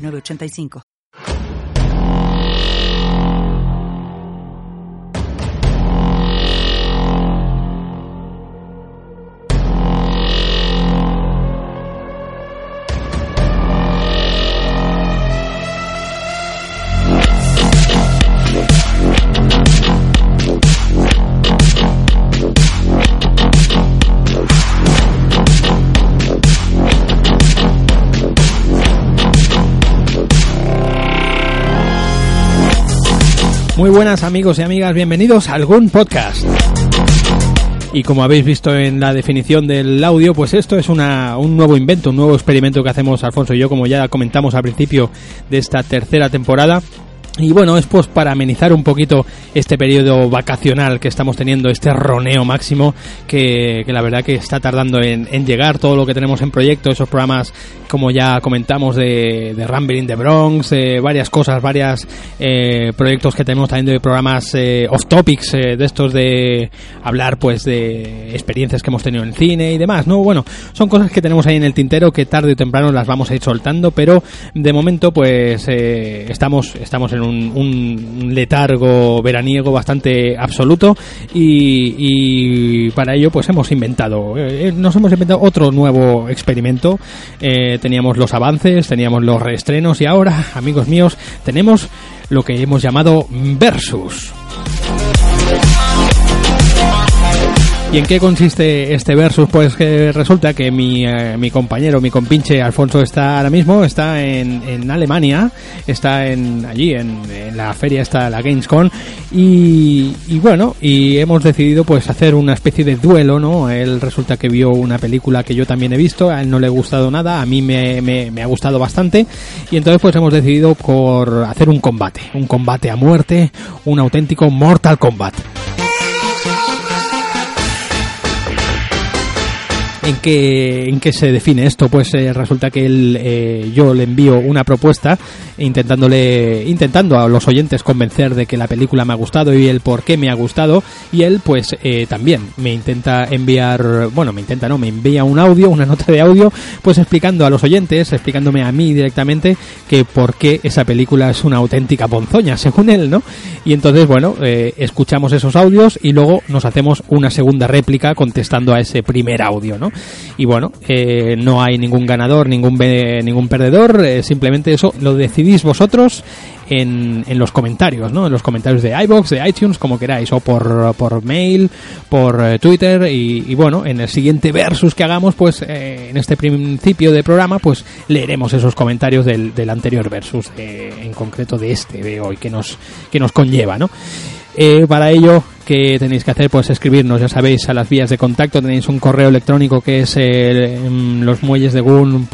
906985. Muy buenas amigos y amigas, bienvenidos a algún podcast. Y como habéis visto en la definición del audio, pues esto es una, un nuevo invento, un nuevo experimento que hacemos Alfonso y yo, como ya comentamos al principio de esta tercera temporada. Y bueno, es pues para amenizar un poquito este periodo vacacional que estamos teniendo, este roneo máximo, que, que la verdad que está tardando en, en, llegar todo lo que tenemos en proyecto, esos programas, como ya comentamos, de, de Rumble in the Bronx, eh, varias cosas, varios eh, proyectos que tenemos también de programas eh, off topics, de estos de hablar pues de experiencias que hemos tenido en cine y demás, ¿no? Bueno, son cosas que tenemos ahí en el tintero que tarde o temprano las vamos a ir soltando, pero de momento pues estamos, estamos en un, un, letargo veraniego bastante absoluto y, para ello pues hemos inventado, eh, nos hemos inventado otro nuevo experimento. Eh, teníamos los avances, teníamos los reestrenos y ahora, amigos míos, tenemos lo que hemos llamado Versus. ¿Y en qué consiste este versus? Pues que resulta que mi, eh, mi compañero, mi compinche Alfonso está ahora mismo, está en, en Alemania, está en allí, en, en la feria, está la Gamescom, y, y, bueno, y hemos decidido pues hacer una especie de duelo, ¿no? Él resulta que vio una película que yo también he visto, a él no le ha gustado nada, a mí me, me, me ha gustado bastante, y entonces pues hemos decidido por hacer un combate, un combate a muerte, un auténtico Mortal Kombat. ¿En qué, ¿En qué se define esto? Pues eh, resulta que él, eh, yo le envío una propuesta intentándole, intentando a los oyentes convencer de que la película me ha gustado y el por qué me ha gustado y él pues eh, también me intenta enviar, bueno, me intenta no, me envía un audio, una nota de audio, pues explicando a los oyentes, explicándome a mí directamente que por qué esa película es una auténtica ponzoña, según él, ¿no? Y entonces, bueno, eh, escuchamos esos audios y luego nos hacemos una segunda réplica contestando a ese primer audio, ¿no? Y bueno, eh, no hay ningún ganador, ningún, ningún perdedor, eh, simplemente eso lo decidís vosotros en, en, los comentarios, ¿no? En los comentarios de iBox, de iTunes, como queráis, o por, por mail, por eh, Twitter, y, y, bueno, en el siguiente versus que hagamos, pues eh, en este principio de programa, pues leeremos esos comentarios del, del anterior versus, eh, en concreto de este de hoy, que nos, que nos conlleva, ¿no? Eh, para ello, ¿qué tenéis que hacer? Pues escribirnos, ya sabéis, a las vías de contacto. Tenéis un correo electrónico que es eh, los muelles de Gun.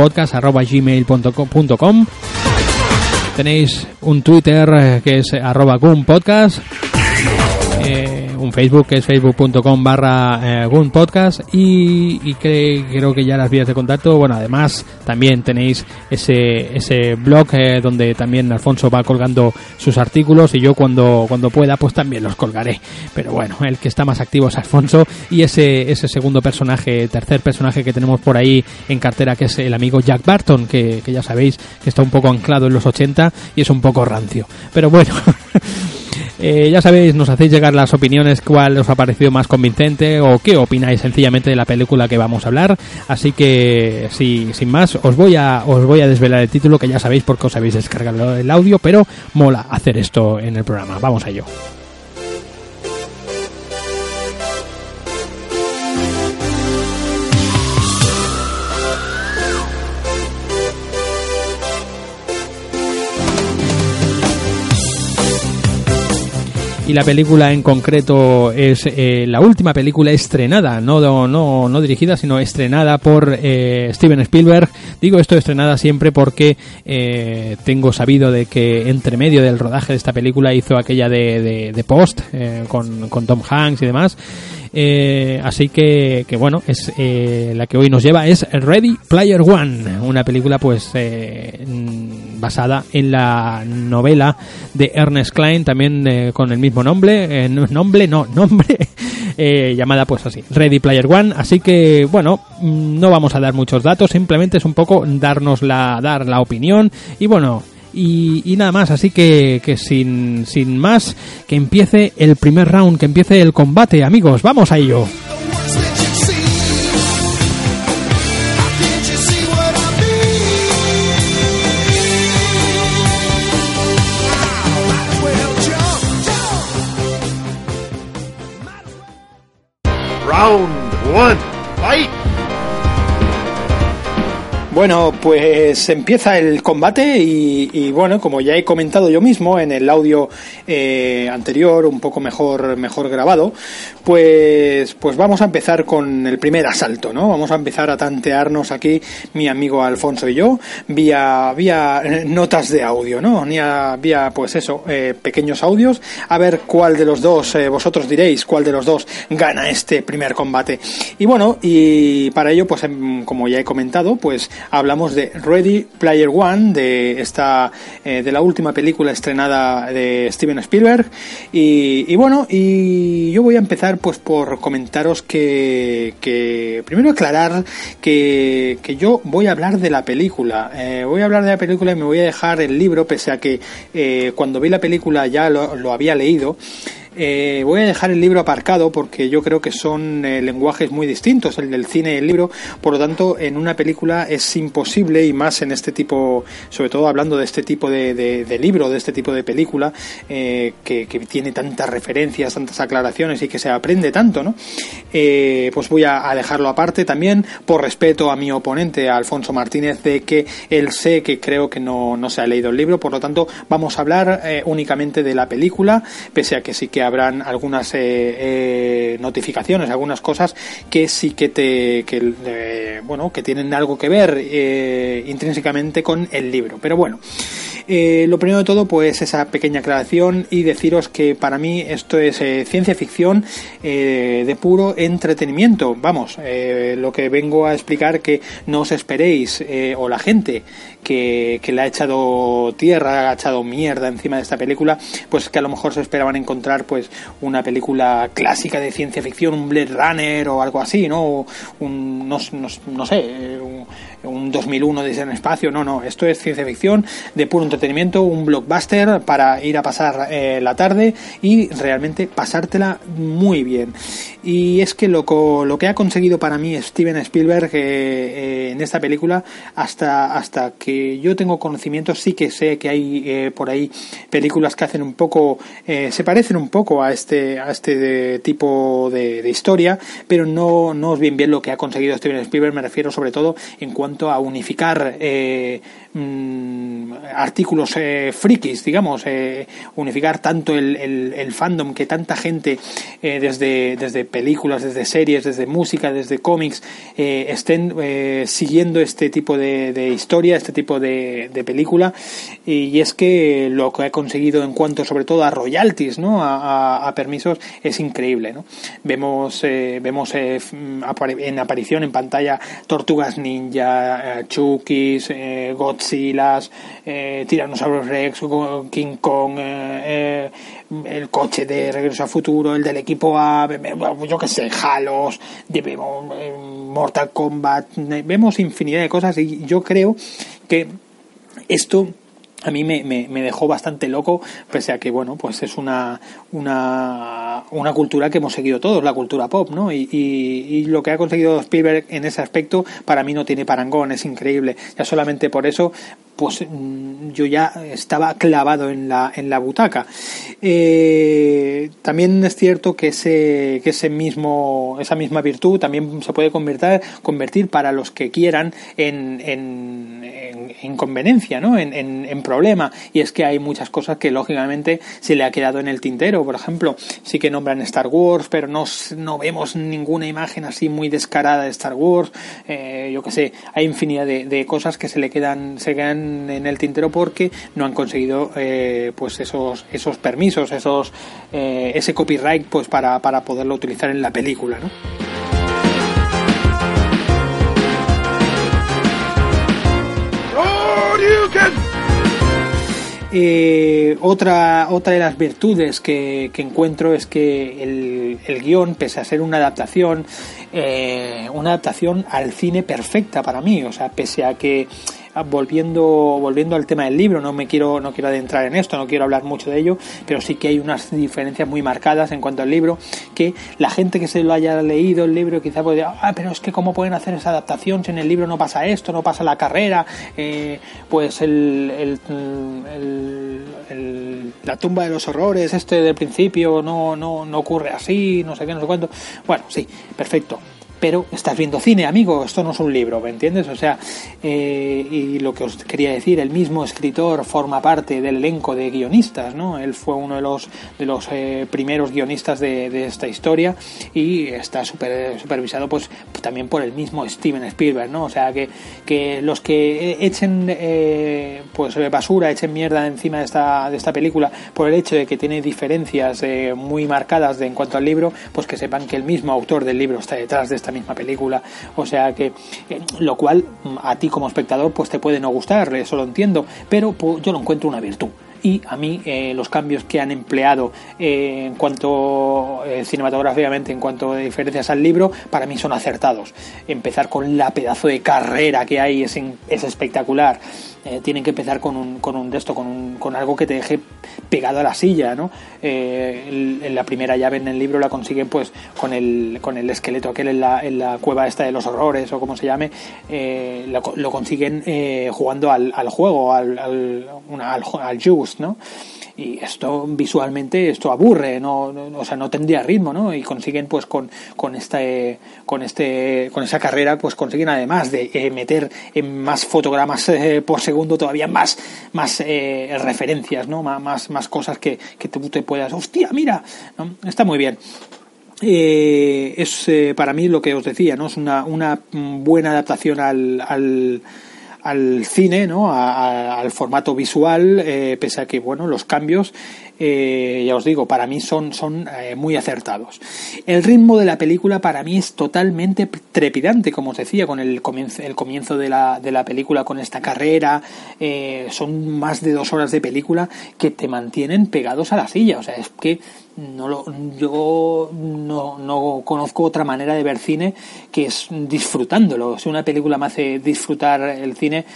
Tenéis un Twitter eh, que es arroba. Un Facebook que es facebook.com barra eh, Podcast y, creo que ya las vías de contacto, bueno, además también tenéis ese, ese blog eh, donde también Alfonso va colgando sus artículos y yo cuando, cuando pueda pues también los colgaré. Pero bueno, el que está más activo es Alfonso y ese, ese segundo personaje, tercer personaje que tenemos por ahí en cartera que es el amigo Jack Barton, que, que ya sabéis que está un poco anclado en los 80 y es un poco rancio. Pero bueno. Eh, ya sabéis, nos hacéis llegar las opiniones, cuál os ha parecido más convincente o qué opináis sencillamente de la película que vamos a hablar. Así que, sin más, os voy a os voy a desvelar el título que ya sabéis porque os habéis descargado el audio, pero mola hacer esto en el programa. Vamos a ello. Y la película en concreto es eh, la última película estrenada, no, no, no dirigida, sino estrenada por eh, Steven Spielberg. Digo esto estrenada siempre porque eh, tengo sabido de que entre medio del rodaje de esta película hizo aquella de, de, Post con, con Tom Hanks y demás. Eh, así que, que, bueno, es eh, la que hoy nos lleva es Ready Player One, una película pues eh, basada en la novela de Ernest Klein, también eh, con el mismo nombre, nombre no, nombre, llamada pues así, Ready Player One. Así que bueno, mm, no vamos a dar muchos datos, simplemente es un poco darnos la, dar la opinión y bueno, y, nada más, así que, que sin, sin más, que empiece el primer round, que empiece el combate, amigos, vamos a ello. Round one, fight! Bueno, pues empieza el combate y, bueno, como ya he comentado yo mismo en el audio eh, anterior, un poco mejor, mejor grabado, pues, pues vamos a empezar con el primer asalto, ¿no? Vamos a empezar a tantearnos aquí mi amigo Alfonso y yo vía, vía notas de audio, ¿no? Vía, vía pues eso, eh, pequeños audios, a ver cuál de los dos, eh, vosotros diréis cuál de los dos gana este primer combate. Y bueno, y para ello, pues em, como ya he comentado, pues hablamos de Ready Player One, de esta, eh, de la última película estrenada de Steven Spielberg. Y, bueno, y yo voy a empezar pues por comentaros que, que primero aclarar que, que yo voy a hablar de la película. Eh, voy a hablar de la película y me voy a dejar el libro, pese a que eh, cuando vi la película ya lo había leído. Eh, voy a dejar el libro aparcado porque yo creo que son eh, lenguajes muy distintos, el del cine y el libro. Por lo tanto, en una película es imposible, y más en este tipo, sobre todo hablando de este tipo de, de, libro, de este tipo de película, eh, que, tiene tantas referencias, tantas aclaraciones y que se aprende tanto, ¿no? pues voy a, dejarlo aparte también por respeto a mi oponente, Alfonso Martínez, de que él sé que creo que no, no se ha leído el libro. Por lo tanto, vamos a hablar únicamente de la película, pese a que sí que habrán algunas eh, eh, notificaciones, algunas cosas que sí que te, que, eh, bueno, que tienen algo que ver intrínsecamente con el libro. Pero bueno. Lo primero de todo, pues esa pequeña aclaración y deciros que para mí esto es ciencia ficción de puro entretenimiento. Vamos, lo que vengo a explicar que no os esperéis, o la gente que, que, le ha echado tierra, ha echado mierda encima de esta película, pues que a lo mejor se esperaban encontrar pues una película clásica de ciencia ficción, un Blade Runner o algo así, ¿no? Un, no, no, no sé, un, un 2001 desde el espacio, no, no, esto es ciencia ficción de puro entretenimiento, un blockbuster para ir a pasar eh, la tarde y realmente pasártela muy bien. Y es que lo, lo que ha conseguido para mí Steven Spielberg eh, eh, en esta película, hasta, hasta que yo tengo conocimiento, sí que sé que hay por ahí películas que hacen un poco, se parecen un poco a este, a este tipo de, de, historia, pero no, no es bien bien lo que ha conseguido Steven Spielberg, me refiero sobre todo en cuanto a unificar eh, mm, artículos eh, frikis, digamos, eh, unificar tanto el, fandom que tanta gente eh, desde, desde películas, desde series, desde música, desde cómics estén siguiendo este tipo de, historia, este tipo de, película y es que lo que ha conseguido en cuanto sobre todo a royalties, ¿no? a, a, permisos es increíble, ¿no? Vemos, vemos en aparición en pantalla Tortugas Ninja, eh, Chukis, eh, Godzillas, eh, Tyrannosaurus Rex, King Kong, eh, el coche de Regreso a Futuro, el del equipo A, yo que sé, Halos, Mortal Kombat, vemos infinidad de cosas y yo creo que esto a mí me, dejó bastante loco, pese a que, bueno, pues es una, una una cultura que hemos seguido todos, la cultura pop, ¿no? Y, y, lo que ha conseguido Spielberg en ese aspecto para mí no tiene parangón, es increíble. Ya solamente por eso pues mm, yo ya estaba clavado en la, en la butaca. Eh, también es cierto que ese, que ese mismo, esa misma virtud también se puede convertir, convertir para los que quieran en, en, en inconveniencia, ¿no? En, en, problema. Y es que hay muchas cosas que lógicamente se le ha quedado en el tintero. Por ejemplo, sí que nombran Star Wars, pero no, no vemos ninguna imagen así muy descarada de Star Wars. Eh, yo que sé, hay infinidad de, de cosas que se le quedan, se quedan en el tintero porque no han conseguido eh, pues esos esos permisos esos eh, ese copyright pues para, para poderlo utilizar en la película ¿no? Eh, otra, otra de las virtudes que, encuentro es que el, el, guion, pese a ser una adaptación, eh, una adaptación al cine perfecta para mí, o sea, pese a que volviendo, volviendo al tema del libro, no me quiero, no quiero adentrar en esto, no quiero hablar mucho de ello, pero sí que hay unas diferencias muy marcadas en cuanto al libro, que la gente que se lo haya leído el libro quizá puede decir, ah, pero es que cómo pueden hacer esa adaptación si en el libro no pasa esto, no pasa la carrera, eh, pues el, el, la tumba de los horrores, este del principio no, no, no ocurre así, no sé qué, no sé cuánto. Bueno, sí, perfecto pero estás viendo cine, amigo, esto no es un libro, ¿me entiendes? O sea, eh, y lo que os quería decir, el mismo escritor forma parte del elenco de guionistas, ¿no? Él fue uno de los, de los eh, primeros guionistas de, de, esta historia y está super, supervisado pues también por el mismo Steven Spielberg, ¿no? O sea, que, que los que echen eh, pues basura, echen mierda encima de esta, de esta película por el hecho de que tiene diferencias eh, muy marcadas de, en cuanto al libro, pues que sepan que el mismo autor del libro está detrás de esta misma película. O sea que, eh, lo cual a ti como espectador pues te puede no gustar, eso lo entiendo, pero pues, yo lo encuentro una virtud y a mí eh, los cambios que han empleado eh, en cuanto cinematográficamente, en cuanto a diferencias al libro, para mí son acertados. Empezar con la pedazo de carrera que hay es, es espectacular. Eh, tienen que empezar con un, con un de esto, con, un, con algo que te deje pegado a la silla, ¿no? Eh, en la primera llave en el libro la consiguen pues con el, con el esqueleto aquel en la, en la cueva esta de los horrores o como se llame, eh, lo, lo, consiguen eh, jugando al, al juego, al, al, una, al, al Juice, ¿no? Y esto visualmente esto aburre no, no, o sea no tendría ritmo no y consiguen pues con con este con este con esa carrera pues consiguen además de eh, meter en más fotogramas eh, por segundo todavía más más eh, referencias no más más cosas que, que tú te puedas hostia mira ¿no? está muy bien. Eh, es eh, para mí lo que os decía no es una una buena adaptación al, al al cine, ¿no? A, al formato visual, eh, pese a que, bueno, los cambios, eh, ya os digo, para mí son, son eh, muy acertados. El ritmo de la película para mí es totalmente trepidante, como os decía, con el comienzo, el comienzo de, la, de la película, con esta carrera, eh, son más de dos horas de película que te mantienen pegados a la silla, o sea, es que no lo, yo no, no conozco otra manera de ver cine que es disfrutándolo. Si una película me hace disfrutar el cine,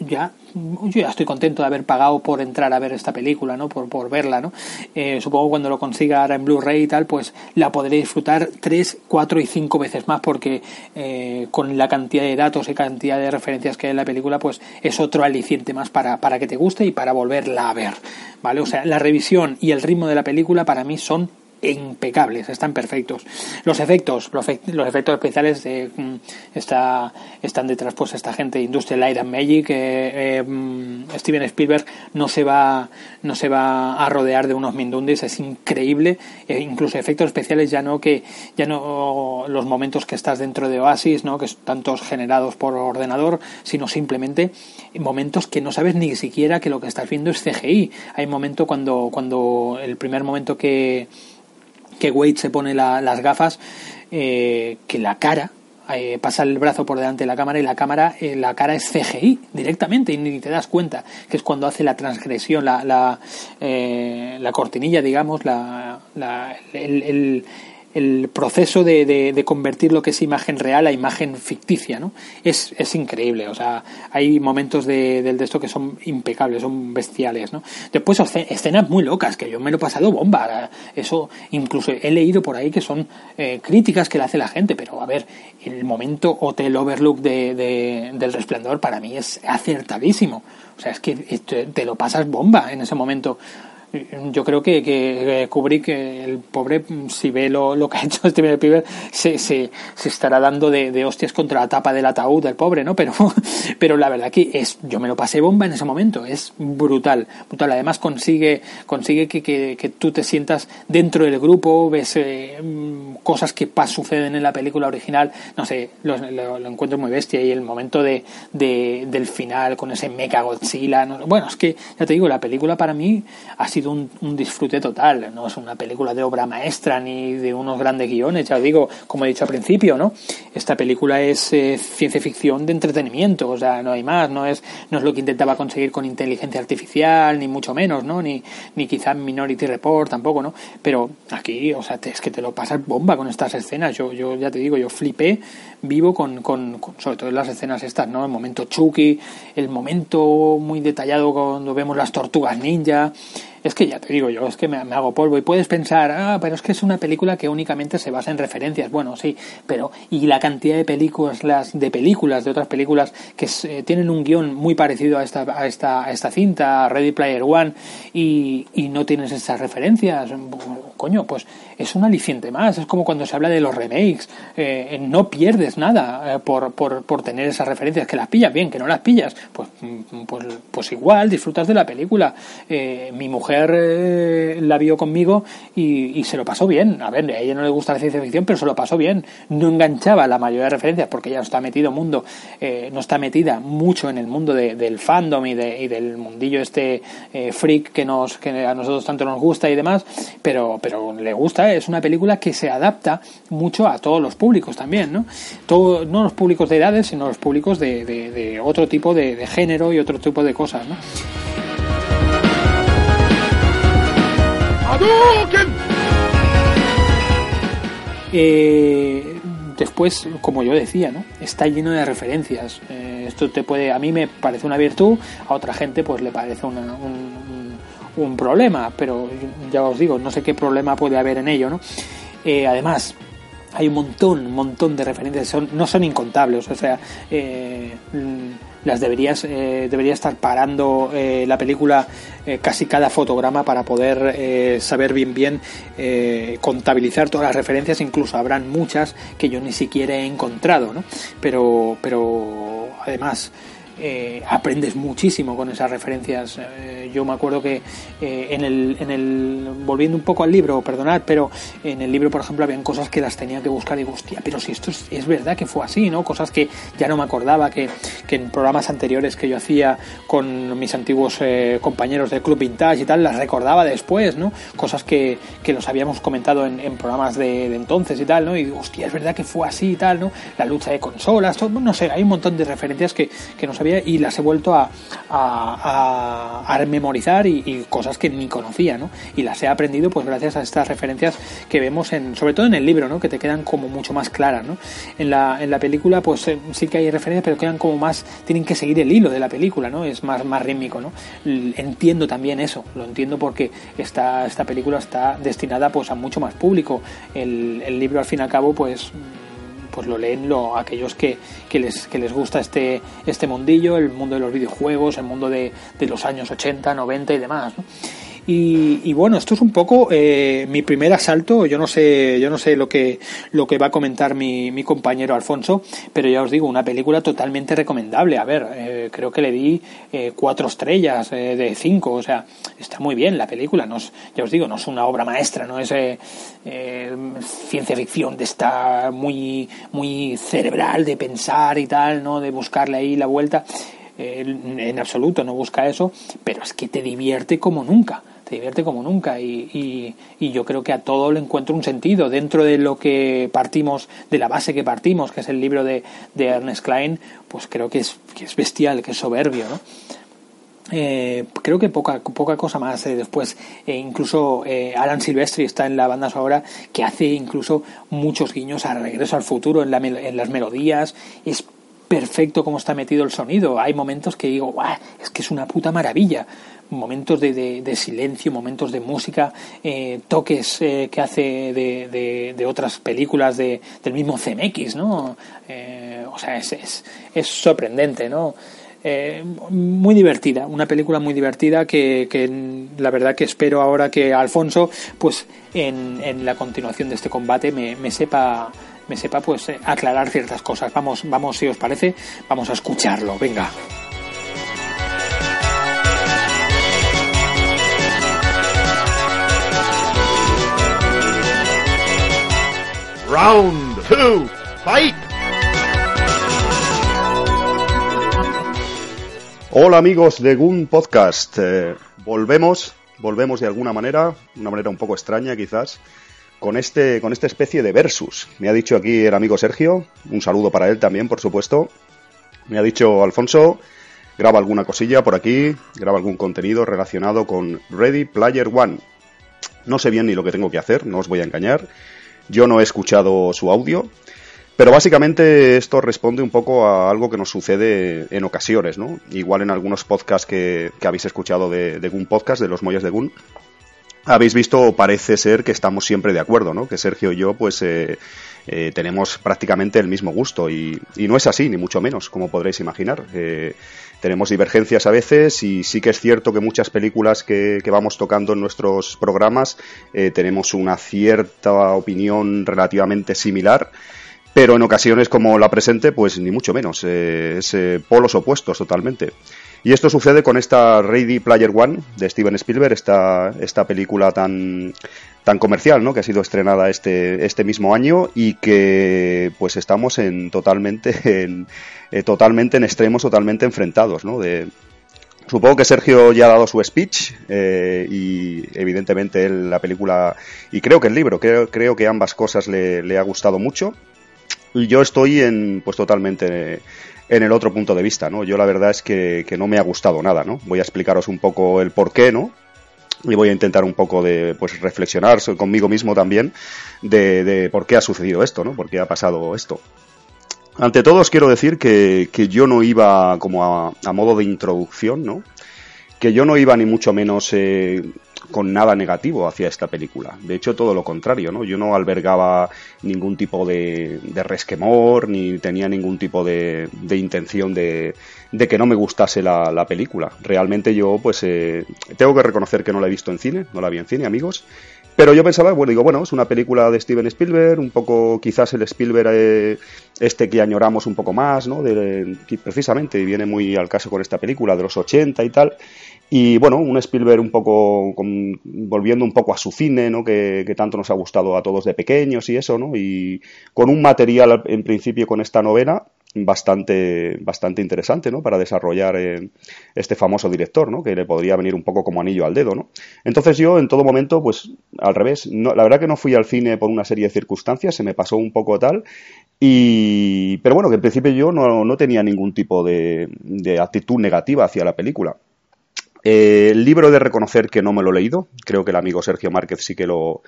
ya yo ya estoy contento de haber pagado por entrar a ver esta película, ¿no? Por, por verla, ¿no? Eh, supongo cuando lo consiga ahora en Blu-ray y tal, pues la podré disfrutar tres, cuatro y cinco veces más porque eh, con la cantidad de datos y cantidad de referencias que hay en la película, pues es otro aliciente más para, para que te guste y para volverla a ver, ¿vale? O sea, la revisión y el ritmo de la película para mí son impecables, están perfectos. Los efectos, los, efectos especiales mm, está, están detrás pues esta gente Industrial Light and Magic. Eh, eh, Steven Spielberg no se va no se va a rodear de unos mindundis, es increíble. Eh, incluso efectos especiales ya no que ya no los momentos que estás dentro de Oasis, no que están todos generados por ordenador, sino simplemente momentos que no sabes ni siquiera que lo que estás viendo es CGI. Hay un momento cuando cuando el primer momento que que Wade se pone la, las gafas, eh, que la cara, eh, pasa el brazo por delante de la cámara y la cámara, eh, la cara es CGI directamente y ni te das cuenta, que es cuando hace la transgresión, la, la, eh, la cortinilla, digamos, la, el el proceso de, de, convertir lo que es imagen real a imagen ficticia, ¿no? Es, es increíble, o sea, hay momentos de, del de esto que son impecables, son bestiales, ¿no? Después escenas muy locas, que yo me lo he pasado bomba, eso incluso he leído por ahí que son eh, críticas que le hace la gente, pero a ver, el momento Hotel Overlook de, de, del Resplandor para mí es acertadísimo, o sea, es que te lo pasas bomba en ese momento yo creo que, que Kubrick, el pobre, si ve lo, lo que ha hecho Steven Spielberg, se, se, se estará dando de, de, hostias contra la tapa del ataúd del pobre, ¿no? Pero, pero la verdad que es, yo me lo pasé bomba en ese momento, es brutal, brutal. Además consigue, consigue que, que, que tú te sientas dentro del grupo, ves eh, cosas que suceden en la película original, no sé, lo, lo, encuentro muy bestia y el momento de, de, del final con ese Mecha Godzilla, ¿no? bueno, es que ya te digo, la película para mí ha sido un, un, disfrute total. No es una película de obra maestra ni de unos grandes guiones, ya os digo, como he dicho al principio, ¿no? Esta película es eh, ciencia ficción de entretenimiento, o sea, no hay más, no es, no es lo que intentaba conseguir con inteligencia artificial, ni mucho menos, ¿no? Ni, ni quizá Minority Report tampoco, ¿no? Pero aquí, o sea, es que te lo pasas bomba con estas escenas. Yo, yo ya te digo, yo flipé vivo con, con, sobre todo las escenas estas, ¿no? El momento Chucky, el momento muy detallado cuando vemos las tortugas ninja, es que ya te digo yo, es que me, hago polvo y puedes pensar, ah, pero es que es una película que únicamente se basa en referencias. Bueno, sí, pero y la cantidad de películas, las de películas de otras películas que eh, tienen un guion muy parecido a esta a esta a esta cinta, Ready Player One, y, y no tienes esas referencias, coño, pues es un aliciente más. Es como cuando se habla de los remakes, eh, no pierdes nada eh, por, por, por tener esas referencias, que las pillas bien, que no las pillas, pues mm, pues, pues igual disfrutas de la película. Eh, mi mujer eh, la vio conmigo y, y, se lo pasó bien. A ver, a ella no le gusta la ciencia ficción, pero se lo pasó bien. No enganchaba la mayoría de referencias porque ella no está metido mundo, eh, no está metida mucho en el mundo de, del fandom y, de, y, del mundillo este eh, freak que nos que a nosotros tanto nos gusta y demás, pero pero le gusta. Es una película que se adapta mucho a todos los públicos también, ¿no? Todo, no los públicos de edades, sino los públicos de, de, de otro tipo de, de género y otro tipo de cosas, ¿no? Eh, después, como yo decía, ¿no? Está lleno de referencias. Eh, esto te puede, a mí me parece una virtud, a otra gente pues le parece una, un, un, problema, pero ya os digo, no sé qué problema puede haber en ello, ¿no? Eh, además, hay un montón, un montón de referencias, son, no son incontables, o sea, eh, las deberías eh, debería estar parando eh, la película eh, casi cada fotograma para poder saber bien bien contabilizar todas las referencias incluso habrán muchas que yo ni siquiera he encontrado ¿no? pero pero además eh, aprendes muchísimo con esas referencias. Eh, yo me acuerdo que eh, en, el, en el. Volviendo un poco al libro, perdonad, pero en el libro, por ejemplo, habían cosas que las tenía que buscar y digo, hostia, pero si esto es, es verdad que fue así, ¿no? Cosas que ya no me acordaba, que, que en programas anteriores que yo hacía con mis antiguos eh, compañeros del Club Vintage y tal, las recordaba después, ¿no? Cosas que, que los habíamos comentado en, en programas de, de, entonces y tal, ¿no? Y digo, hostia, es verdad que fue así y tal, ¿no? La lucha de consolas, todo, no sé, hay un montón de referencias que, que no y las he vuelto a, memorizar y, y, cosas que ni conocía, ¿no? Y las he aprendido pues gracias a estas referencias que vemos en, sobre todo en el libro, ¿no? Que te quedan como mucho más claras, ¿no? En la, en la película pues eh, sí que hay referencias, pero quedan como más, tienen que seguir el hilo de la película, ¿no? Es más, más rítmico, ¿no? Entiendo también eso, lo entiendo porque esta, esta película está destinada pues a mucho más público. El, el libro al fin y al cabo pues pues lo leen lo, aquellos que, que, les, que les gusta este, este mundillo, el mundo de los videojuegos, el mundo de, de los años 80, 90 y demás. Y, y, bueno, esto es un poco eh, mi primer asalto. Yo no sé, yo no sé lo que lo que va a comentar mi, mi compañero Alfonso, pero ya os digo, una película totalmente recomendable. A ver, eh, creo que le di eh, cuatro estrellas eh, de cinco. O sea, está muy bien la película. No es, ya os digo, no es una obra maestra, no es eh, eh, ciencia ficción de esta muy muy cerebral de pensar y tal, no, de buscarle ahí la vuelta. en absoluto no busca eso, pero es que te divierte como nunca te divierte como nunca y, y, y, yo creo que a todo le encuentro un sentido dentro de lo que partimos, de la base que partimos, que es el libro de, de Ernest Klein, pues creo que es, que es bestial, que es soberbio, ¿no? eh, creo que poca poca cosa más eh, después eh, incluso Alan Silvestri está en la banda sonora que hace incluso muchos guiños a Regreso al futuro en, la, en las melodías es perfecto como está metido el sonido hay momentos que digo es que es una puta maravilla momentos de, de, silencio, momentos de música, toques que hace de, de, otras películas de, del mismo CMX, ¿no? o sea, es, es, es sorprendente, ¿no? Eh, muy divertida, una película muy divertida que, que, la verdad que espero ahora que Alfonso, pues en, en la continuación de este combate me, me sepa me sepa pues eh, aclarar ciertas cosas. Vamos, vamos, si os parece, vamos a escucharlo. Venga. Round two, fight. Hola amigos de Gun Podcast. Eh, volvemos, volvemos de alguna manera, una manera un poco extraña quizás, con este, con esta especie de versus. Me ha dicho aquí el amigo Sergio, un saludo para él también, por supuesto. Me ha dicho Alfonso, graba alguna cosilla por aquí, graba algún contenido relacionado con Ready Player One. No sé bien ni lo que tengo que hacer, no os voy a engañar. Yo no he escuchado su audio, pero básicamente esto responde un poco a algo que nos sucede en ocasiones, ¿no? Igual en algunos podcasts que, habéis escuchado de, de Gun Podcast, de los Molles de Gun, habéis visto, parece ser que estamos siempre de acuerdo, ¿no? Que Sergio y yo, pues, eh, eh, tenemos prácticamente el mismo gusto y, no es así, ni mucho menos, como podréis imaginar. Eh, tenemos divergencias a veces y sí que es cierto que muchas películas que, vamos tocando en nuestros programas tenemos una cierta opinión relativamente similar pero en ocasiones como la presente, pues ni mucho menos, eh, es eh, polos opuestos totalmente. Y esto sucede con esta Ready Player One de Steven Spielberg, esta, esta película tan, tan comercial, ¿no? Que ha sido estrenada este, este mismo año y que pues estamos en totalmente en, eh, totalmente en extremos, totalmente enfrentados, ¿no? De, Supongo que Sergio ya ha dado su speech y evidentemente él la película y creo que el libro, creo, creo que ambas cosas le, le ha gustado mucho y yo estoy en, pues totalmente en el otro punto de vista, ¿no? Yo la verdad es que, no me ha gustado nada, ¿no? Voy a explicaros un poco el por qué, ¿no? y voy a intentar un poco de pues reflexionar conmigo mismo también de, por qué ha sucedido esto, ¿no? Por qué ha pasado esto. Ante todo os quiero decir que, yo no iba como a, modo de introducción, ¿no? Que yo no iba ni mucho menos eh, con nada negativo hacia esta película. De hecho, todo lo contrario, ¿no? Yo no albergaba ningún tipo de, resquemor, ni tenía ningún tipo de, intención de, que no me gustase la, película. Realmente yo, pues, eh, tengo que reconocer que no la he visto en cine, no la vi en cine, amigos. Pero yo pensaba, bueno, digo, bueno, es una película de Steven Spielberg, un poco quizás el Spielberg eh, este que añoramos un poco más, ¿no? De, precisamente, y viene muy al caso con esta película de los 80 y tal. Y bueno, un Spielberg un poco volviendo un poco a su cine, ¿no? Que, tanto nos ha gustado a todos de pequeños y eso, ¿no? Y con un material en principio con esta novela bastante, bastante interesante, ¿no? Para desarrollar eh, este famoso director, ¿no? Que le podría venir un poco como anillo al dedo, ¿no? Entonces yo en todo momento, pues al revés, no, la verdad que no fui al cine por una serie de circunstancias, se me pasó un poco tal, y, pero bueno, que en principio yo no, no tenía ningún tipo de, de actitud negativa hacia la película. Eh, el libro de reconocer que no me lo he leído, creo que el amigo Sergio Márquez sí que lo,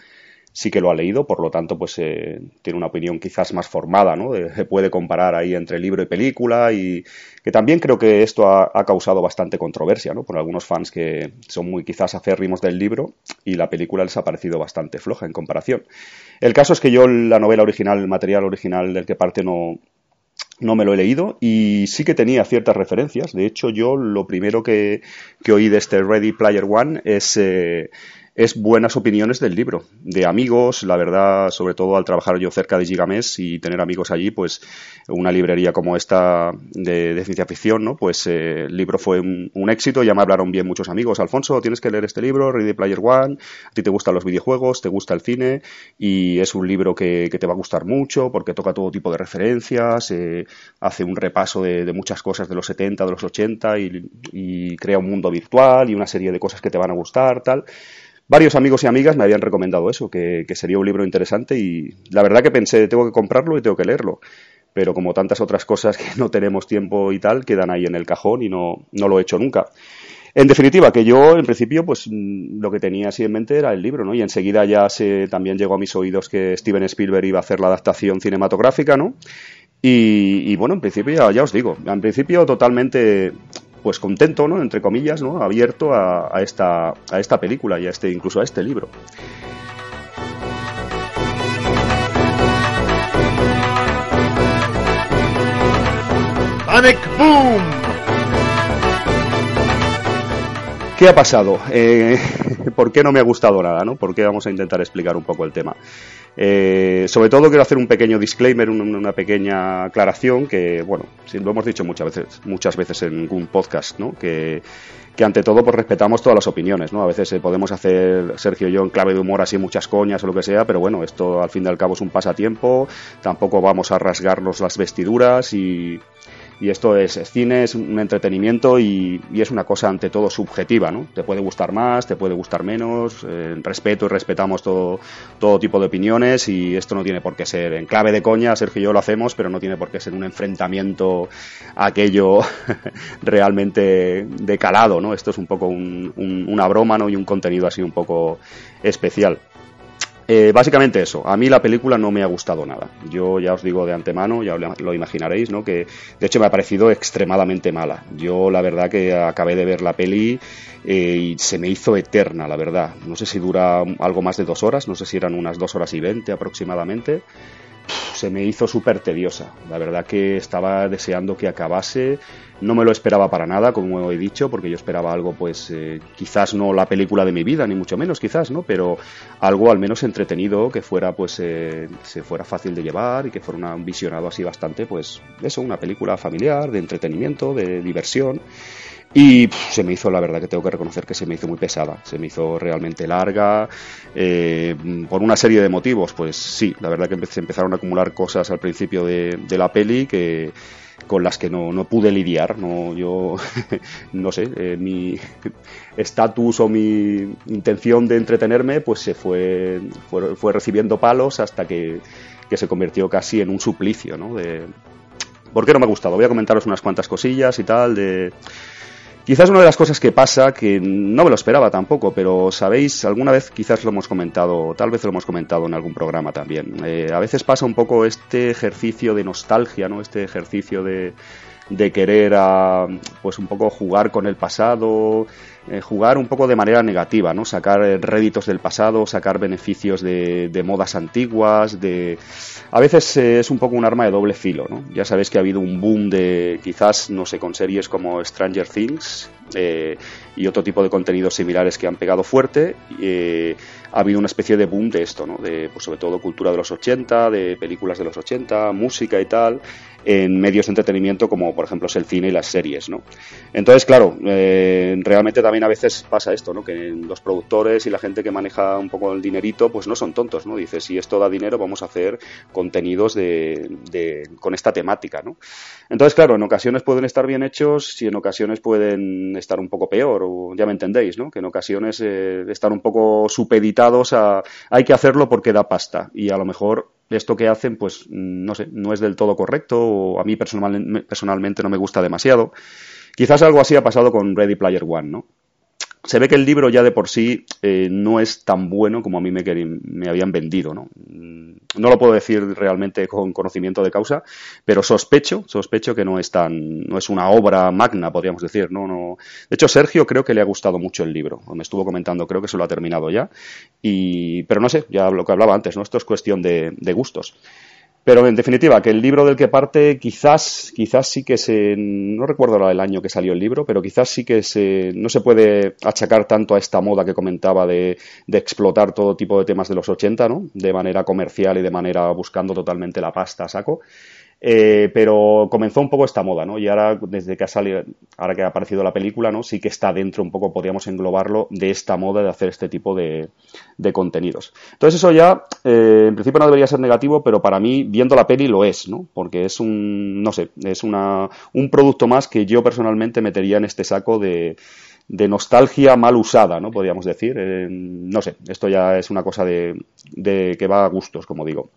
sí que lo ha leído, por lo tanto, pues eh, tiene una opinión quizás más formada, ¿no? se puede comparar ahí entre libro y película y que también creo que esto ha, causado bastante controversia, ¿no? Por algunos fans que son muy quizás aférrimos del libro y la película les ha parecido bastante floja en comparación. El caso es que yo la novela original, el material original del que parte no, no me lo he leído y sí que tenía ciertas referencias. De hecho, yo lo primero que, que oí de este Ready Player One es eh, es buenas opiniones del libro, de amigos, la verdad, sobre todo al trabajar yo cerca de Gigamés y tener amigos allí, pues una librería como esta de, ciencia ficción, ¿no? Pues eh, el libro fue un, éxito, ya me hablaron bien muchos amigos, Alfonso, tienes que leer este libro, Ready Player One, a ti te gustan los videojuegos, te gusta el cine y es un libro que, te va a gustar mucho porque toca todo tipo de referencias, eh, hace un repaso de, muchas cosas de los 70, de los 80 y, y crea un mundo virtual y una serie de cosas que te van a gustar, tal varios amigos y amigas me habían recomendado eso, que, sería un libro interesante y la verdad que pensé, tengo que comprarlo y tengo que leerlo. Pero como tantas otras cosas que no tenemos tiempo y tal, quedan ahí en el cajón y no, no lo he hecho nunca. En definitiva, que yo en principio pues mm, lo que tenía así en mente era el libro, ¿no? Y enseguida ya se, también llegó a mis oídos que Steven Spielberg iba a hacer la adaptación cinematográfica, ¿no? Y, bueno, en principio ya, ya, os digo, en principio totalmente pues contento, ¿no? Entre comillas, ¿no? Abierto a, a, esta, a esta película y a este, incluso a este libro. Panic Boom ¿Qué ha pasado? Eh, ¿Por qué no me ha gustado nada? ¿no? ¿Por qué vamos a intentar explicar un poco el tema? Eh, sobre todo quiero hacer un pequeño disclaimer, una pequeña aclaración que, bueno, lo hemos dicho muchas veces, muchas veces en un podcast, ¿no? Que, que ante todo pues respetamos todas las opiniones, ¿no? A veces eh, podemos hacer, Sergio y yo, en clave de humor así muchas coñas o lo que sea, pero bueno, esto al fin y al cabo es un pasatiempo, tampoco vamos a rasgarnos las vestiduras y, y esto es, cine, es un entretenimiento y, es una cosa ante todo subjetiva, ¿no? Te puede gustar más, te puede gustar menos, eh, respeto y respetamos todo, todo tipo de opiniones y esto no tiene por qué ser en clave de coña, Sergio y yo lo hacemos, pero no tiene por qué ser un enfrentamiento aquello realmente de calado, ¿no? Esto es un poco una broma, ¿no? Y un contenido así un poco especial. Eh, básicamente eso, a mí la película no me ha gustado nada. Yo ya os digo de antemano, ya lo imaginaréis, ¿no? Que de hecho me ha parecido extremadamente mala. Yo la verdad que acabé de ver la peli eh, y se me hizo eterna, la verdad. No sé si dura algo más de dos horas, no sé si eran unas dos horas y veinte aproximadamente se me hizo súper tediosa. La verdad que estaba deseando que acabase. No me lo esperaba para nada, como he dicho, porque yo esperaba algo, pues eh, quizás no la película de mi vida, ni mucho menos, quizás, ¿no? Pero algo al menos entretenido, que fuera, pues, eh, se fuera fácil de llevar y que fuera un visionado así bastante, pues, eso, una película familiar, de entretenimiento, de diversión. Y se me hizo, la verdad que tengo que reconocer que se me hizo muy pesada, se me hizo realmente larga, eh, por una serie de motivos, pues sí, la verdad que se empezaron a acumular cosas al principio de, la peli que con las que no, pude lidiar, no, yo no sé, eh, mi estatus o mi intención de entretenerme pues se fue, fue, recibiendo palos hasta que, que, se convirtió casi en un suplicio, ¿no? De, ¿Por qué no me ha gustado? Voy a comentaros unas cuantas cosillas y tal de Quizás una de las cosas que pasa, que no me lo esperaba tampoco, pero sabéis, alguna vez quizás lo hemos comentado, tal vez lo hemos comentado en algún programa también. Eh, a veces pasa un poco este ejercicio de nostalgia, ¿no? Este ejercicio de, de querer a, pues un poco jugar con el pasado, eh, jugar un poco de manera negativa, ¿no? Sacar eh, réditos del pasado, sacar beneficios de, de modas antiguas, de... A veces eh, es un poco un arma de doble filo, ¿no? Ya sabéis que ha habido un boom de, quizás, no sé, con series como Stranger Things y otro tipo de contenidos similares que han pegado fuerte. ha habido una especie de boom de esto, ¿no? De, pues sobre todo cultura de los 80, de películas de los 80, música y tal, en medios de entretenimiento como por ejemplo es el cine y las series, ¿no? Entonces, claro, realmente también a veces pasa esto, ¿no? Que los productores y la gente que maneja un poco el dinerito, pues no son tontos, ¿no? Dice, si esto da dinero, vamos a hacer contenidos de, con esta temática, ¿no? Entonces, claro, en ocasiones pueden estar bien hechos y en ocasiones pueden estar un poco peor, o ya me entendéis, ¿no? Que en ocasiones eh, están un poco supeditados a hay que hacerlo porque da pasta y a lo mejor esto que hacen, pues no sé, no es del todo correcto o a mí personalmente no me gusta demasiado. Quizás algo así ha pasado con Ready Player One, ¿no? Se ve que el libro ya de por sí eh, no es tan bueno como a mí me, me habían vendido, ¿no? Mm, no lo puedo decir realmente con conocimiento de causa, pero sospecho, sospecho que no es tan, no es una obra magna, podríamos decir, ¿no? no de hecho, Sergio creo que le ha gustado mucho el libro, me estuvo comentando, creo que se lo ha terminado ya, y, pero no sé, ya lo que hablaba antes, ¿no? Esto es cuestión de, de gustos. Pero en definitiva, que el libro del que parte quizás, quizás sí que se, no recuerdo el año que salió el libro, pero quizás sí que se, no se puede achacar tanto a esta moda que comentaba de, de explotar todo tipo de temas de los 80, ¿no? De manera comercial y de manera buscando totalmente la pasta saco. Eh, pero comenzó un poco esta moda, ¿no? Y ahora, desde que ha salido, ahora que ha aparecido la película, ¿no? Sí que está dentro un poco, podríamos englobarlo, de esta moda de hacer este tipo de, contenidos. Entonces eso ya, eh, en principio no debería ser negativo, pero para mí, viendo la peli, lo es, ¿no? Porque es un, no sé, es una, un producto más que yo personalmente metería en este saco de, de nostalgia mal usada, ¿no? Podríamos decir. Eh, no sé, esto ya es una cosa de, de que va a gustos, como digo.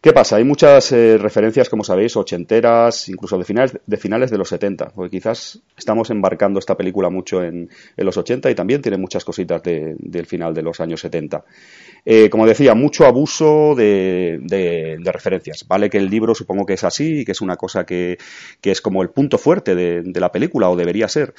¿Qué pasa? Hay muchas eh, referencias, como sabéis, ochenteras, incluso de finales de, finales de los 70, porque quizás estamos embarcando esta película mucho en, los 80 y también tiene muchas cositas del final de los años 70. Eh, como decía, mucho abuso de, referencias. Vale que el libro supongo que es así y que es una cosa que, es como el punto fuerte de la película o debería ser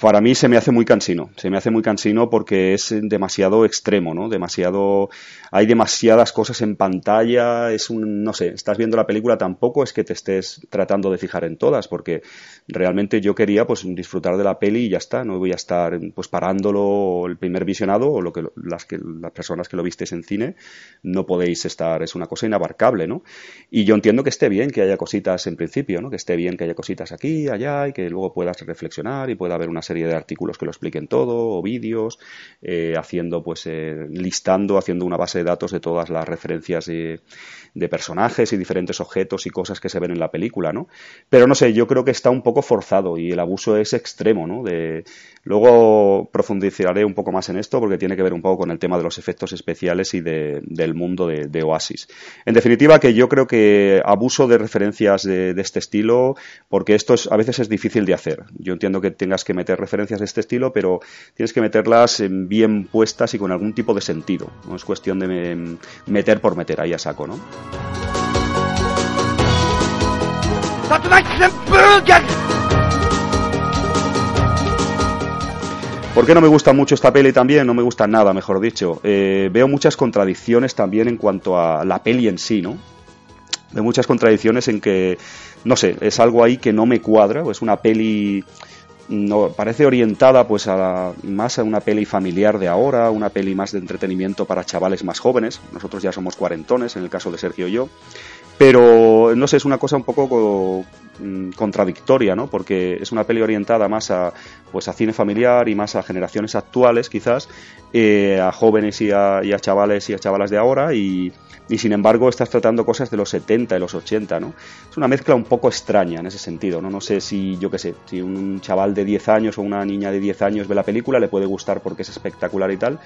para mí se me hace muy cansino, se me hace muy cansino porque es demasiado extremo, ¿no? Demasiado, hay demasiadas cosas en pantalla, es un, no sé, estás viendo la película tampoco es que te estés tratando de fijar en todas, porque realmente yo quería pues disfrutar de la peli y ya está, no voy a estar pues parándolo el primer visionado o lo que las que las personas que lo visteis en cine no podéis estar, es una cosa inabarcable, ¿no? Y yo entiendo que esté bien que haya cositas en principio, ¿no? Que esté bien que haya cositas aquí, allá y que luego puedas reflexionar y pueda haber una serie de artículos que lo expliquen todo, o vídeos, eh, haciendo, pues, eh, listando, haciendo una base de datos de todas las referencias de, de, personajes y diferentes objetos y cosas que se ven en la película, ¿no? Pero no sé, yo creo que está un poco forzado y el abuso es extremo, ¿no? De, luego profundizaré un poco más en esto porque tiene que ver un poco con el tema de los efectos especiales y de, del mundo de, Oasis. En definitiva, que yo creo que abuso de referencias de, de este estilo, porque esto es, a veces es difícil de hacer. Yo entiendo que tengas que meter referencias de este estilo, pero tienes que meterlas bien puestas y con algún tipo de sentido. No es cuestión de meter por meter, ahí a saco, ¿no? ¿Por qué no me gusta mucho esta peli también? No me gusta nada, mejor dicho. Eh, veo muchas contradicciones también en cuanto a la peli en sí, ¿no? Veo muchas contradicciones en que, no sé, es algo ahí que no me cuadra, es una peli no, parece orientada pues a más a una peli familiar de ahora, una peli más de entretenimiento para chavales más jóvenes. Nosotros ya somos cuarentones, en el caso de Sergio y yo. Pero no sé, es una cosa un poco mm, contradictoria, ¿no? Porque es una peli orientada más a pues a cine familiar y más a generaciones actuales, quizás, eh, a jóvenes y a, y a chavales y a chavalas de ahora y y sin embargo estás tratando cosas de los 70 y los 80, ¿no? Una mezcla un poco extraña en ese sentido, ¿no? No sé si, yo qué sé, si un chaval de 10 años o una niña de 10 años ve la película, le puede gustar porque es espectacular y tal,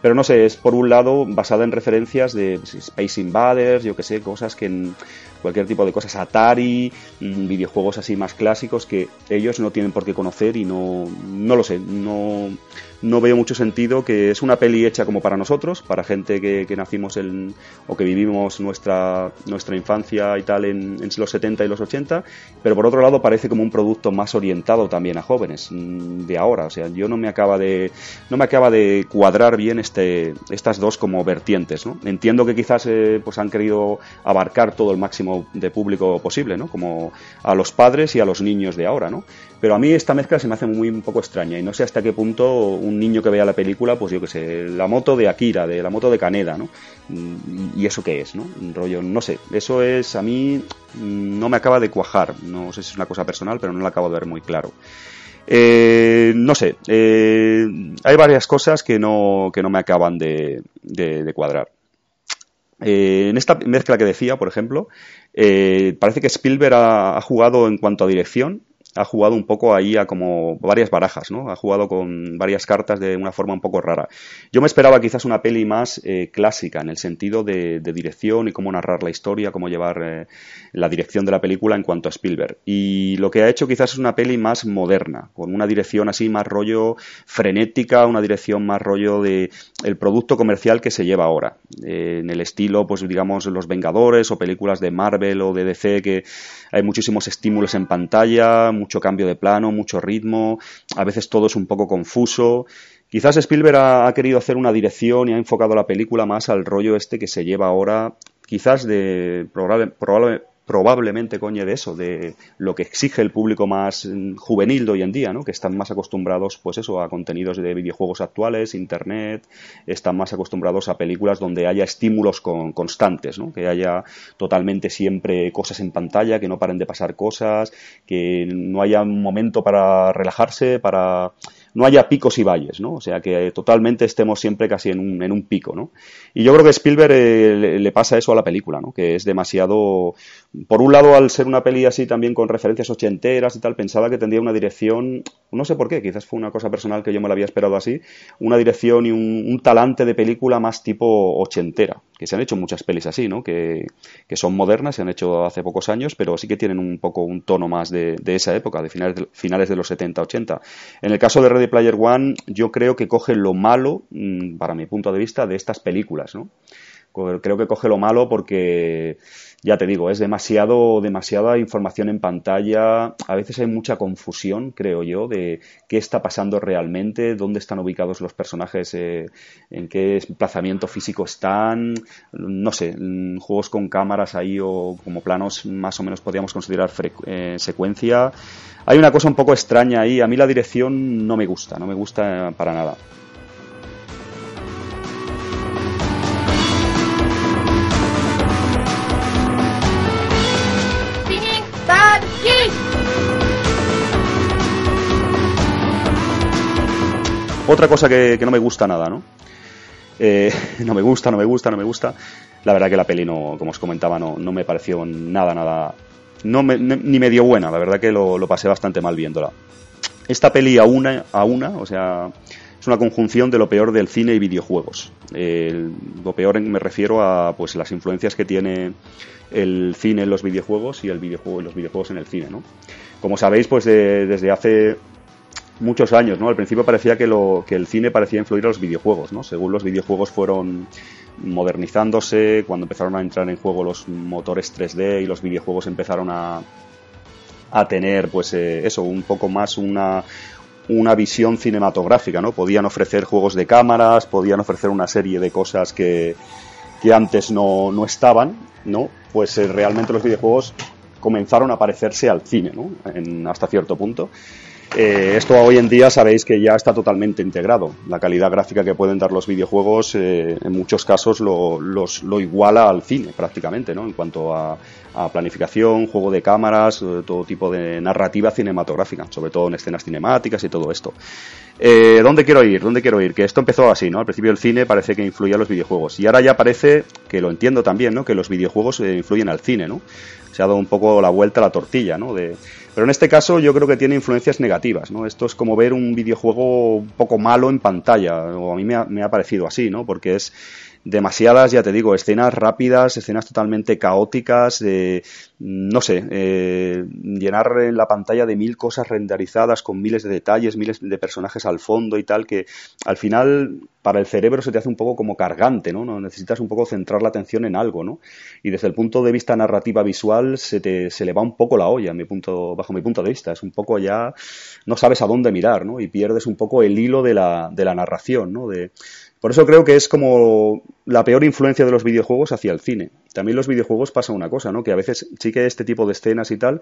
pero no sé, es por un lado basada en referencias de Space Invaders, yo qué sé, cosas que en cualquier tipo de cosas, Atari, mm, videojuegos así más clásicos que ellos no tienen por qué conocer y no, no lo sé, no no veo mucho sentido que es una peli hecha como para nosotros, para gente que, nacimos en, o que vivimos nuestra, nuestra infancia y tal en, los 70 y los 80, pero por otro lado parece como un producto más orientado también a jóvenes mm, de ahora. O sea, yo no me acaba de, no me acaba de cuadrar bien este, estas dos como vertientes. ¿no? Entiendo que quizás eh, pues han querido abarcar todo el máximo de público posible, ¿no? como a los padres y a los niños de ahora, ¿no? Pero a mí esta mezcla se me hace muy un poco extraña y no sé hasta qué punto un niño que vea la película, pues yo que sé, la moto de Akira, de la moto de Kaneda, ¿no? Mm, ¿Y eso qué es, no? Un rollo, no sé, eso es a mí mm, no me acaba de cuajar, no sé si es una cosa personal, pero no lo acabo de ver muy claro. Eh, no sé, eh, hay varias cosas que no, que no me acaban de, de, cuadrar. Eh, en esta mezcla que decía, por ejemplo, parece que Spielberg ha, jugado en cuanto a dirección ha jugado un poco ahí a como varias barajas, ¿no? Ha jugado con varias cartas de una forma un poco rara. Yo me esperaba quizás una peli más eh, clásica en el sentido de, dirección y cómo narrar la historia, cómo llevar eh, la dirección de la película en cuanto a Spielberg. Y lo que ha hecho quizás es una peli más moderna, con una dirección así más rollo frenética, una dirección más rollo de el producto comercial que se lleva ahora. Eh, en el estilo, pues digamos, Los Vengadores o películas de Marvel o de DC que hay muchísimos estímulos en pantalla, mucho cambio de plano, mucho ritmo, a veces todo es un poco confuso. Quizás Spielberg ha, querido hacer una dirección y ha enfocado la película más al rollo este que se lleva ahora, quizás de probable, probablemente coñe de eso, de lo que exige el público más mm, juvenil de hoy en día, ¿no? que están más acostumbrados pues eso, a contenidos de videojuegos actuales, internet, están más acostumbrados a películas donde haya estímulos constantes, ¿no? que haya totalmente siempre cosas en pantalla, que no paren de pasar cosas, que no haya un momento para relajarse, para no haya picos y valles, ¿no? O sea, que totalmente estemos siempre casi en un, en un pico, ¿no? Y yo creo que Spielberg eh, le, pasa eso a la película, ¿no? Que es demasiado... Por un lado, al ser una peli así también con referencias ochenteras y tal, pensaba que tendría una dirección, no sé por qué, quizás fue una cosa personal que yo me la había esperado así, una dirección y un, talante de película más tipo ochentera, que se han hecho muchas pelis así, ¿no? Que, que, son modernas, se han hecho hace pocos años, pero sí que tienen un poco un tono más de, de esa época, de finales de, finales de los 70, 80. En el caso de Ready Player One, yo creo que coge lo malo, mm, para mi punto de vista, de estas películas, ¿no? Creo que coge lo malo porque, ya te digo, es demasiado, demasiada información en pantalla. A veces hay mucha confusión, creo yo, de qué está pasando realmente, dónde están ubicados los personajes, eh, en qué emplazamiento físico están. No sé, mm, juegos con cámaras ahí o como planos más o menos podríamos considerar eh, secuencia. Hay una cosa un poco extraña ahí. A mí la dirección no me gusta, no me gusta para nada. Otra cosa que, no me gusta nada, ¿no? Eh, no me gusta, no me gusta, no me gusta. La verdad que la peli, no, como os comentaba, no, me pareció nada, nada... Ni medio buena, la verdad que lo, pasé bastante mal viéndola. Esta peli a una, a una, o sea, es una conjunción de lo peor del cine y videojuegos. lo peor me refiero a pues las influencias que tiene el cine en los videojuegos y el videojuego los videojuegos en el cine, ¿no? Como sabéis, pues desde hace muchos años, ¿no? Al principio parecía que, lo, que el cine parecía influir a los videojuegos, ¿no? Según los videojuegos fueron modernizándose, cuando empezaron a entrar en juego los motores 3D y los videojuegos empezaron a, a tener, pues eh, eso, un poco más una, una visión cinematográfica, ¿no? Podían ofrecer juegos de cámaras, podían ofrecer una serie de cosas que, que antes no, no estaban, ¿no? Pues eh, realmente los videojuegos comenzaron a parecerse al cine, ¿no? En, hasta cierto punto. Eh, esto hoy en día sabéis que ya está totalmente integrado. La calidad gráfica que pueden dar los videojuegos eh, en muchos casos lo, iguala al cine prácticamente, ¿no? En cuanto a, planificación, juego de cámaras, eh, todo tipo de narrativa cinematográfica, sobre todo en escenas cinemáticas y todo esto. ¿Dónde quiero ir? ¿Dónde quiero ir? Que esto empezó así, ¿no? Al principio el cine parece que influía a los videojuegos y ahora ya parece, que lo entiendo también, ¿no? Que los videojuegos influyen al cine, ¿no? Se ha dado un poco la vuelta a la tortilla, ¿no? De, pero en este caso yo creo que tiene influencias negativas, ¿no? Esto es como ver un videojuego un poco malo en pantalla, o a mí me ha, me ha parecido así, ¿no? Porque es demasiadas, ya te digo, escenas rápidas, escenas totalmente caóticas, de, no sé, eh, llenar la pantalla de mil cosas renderizadas con miles de detalles, miles de personajes al fondo y tal, que al final para el cerebro se te hace un poco como cargante, ¿no? Necesitas un poco centrar la atención en algo, ¿no? Y desde el punto de vista narrativa visual se, te, se le va un poco la olla, mi punto, bajo mi punto de vista. Es un poco ya, no sabes a dónde mirar, ¿no? Y pierdes un poco el hilo de la, de la narración, ¿no? De, por eso creo que es como la peor influencia de los videojuegos hacia el cine. También los videojuegos pasa una cosa, ¿no? Que a veces sí que este tipo de escenas y tal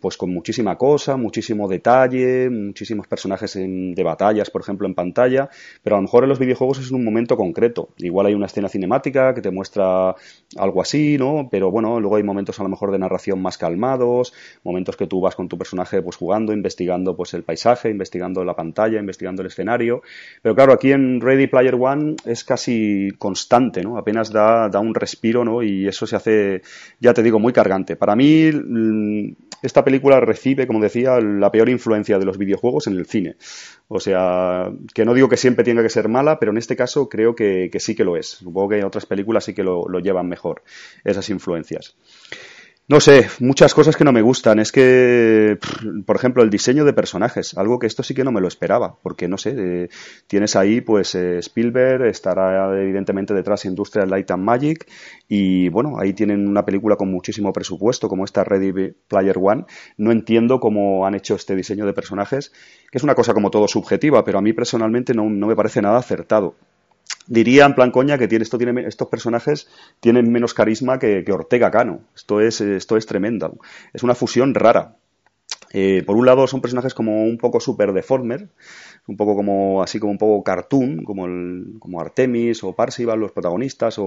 pues con muchísima cosa, muchísimo detalle, muchísimos personajes de batallas, por ejemplo, en pantalla, pero a lo mejor en los videojuegos es un momento concreto. Igual hay una escena cinemática que te muestra algo así, ¿no? Pero bueno, luego hay momentos a lo mejor de narración más calmados, momentos que tú vas con tu personaje pues jugando, investigando pues el paisaje, investigando la pantalla, investigando el escenario. Pero claro, aquí en Ready Player One es casi constante, ¿no? Apenas da, da un respiro, ¿no? Y eso se hace, ya te digo, muy cargante. Para mí, mm, esta película recibe, como decía, la peor influencia de los videojuegos en el cine. O sea, que no digo que siempre tenga que ser mala, pero en este caso creo que, sí que lo es. Supongo que en otras películas sí que lo llevan mejor, esas influencias. No sé, muchas cosas que no me gustan. Es que, por ejemplo, el diseño de personajes, algo que esto sí que no me lo esperaba, porque no sé, eh, tienes ahí pues eh, Spielberg, estará evidentemente detrás Industrial Light and Magic, y bueno, ahí tienen una película con muchísimo presupuesto, como esta Ready Player One. No entiendo cómo han hecho este diseño de personajes, que es una cosa como todo subjetiva, pero a mí personalmente no, no me parece nada acertado diría en plan coña que tiene, esto tiene, estos personajes tienen menos carisma que, Ortega Cano. Esto es, esto es tremendo. Es una fusión rara. Eh, por un lado son personajes como un poco super deformer, un poco como así como un poco cartoon, como, el, como Artemis o Parsival, los protagonistas,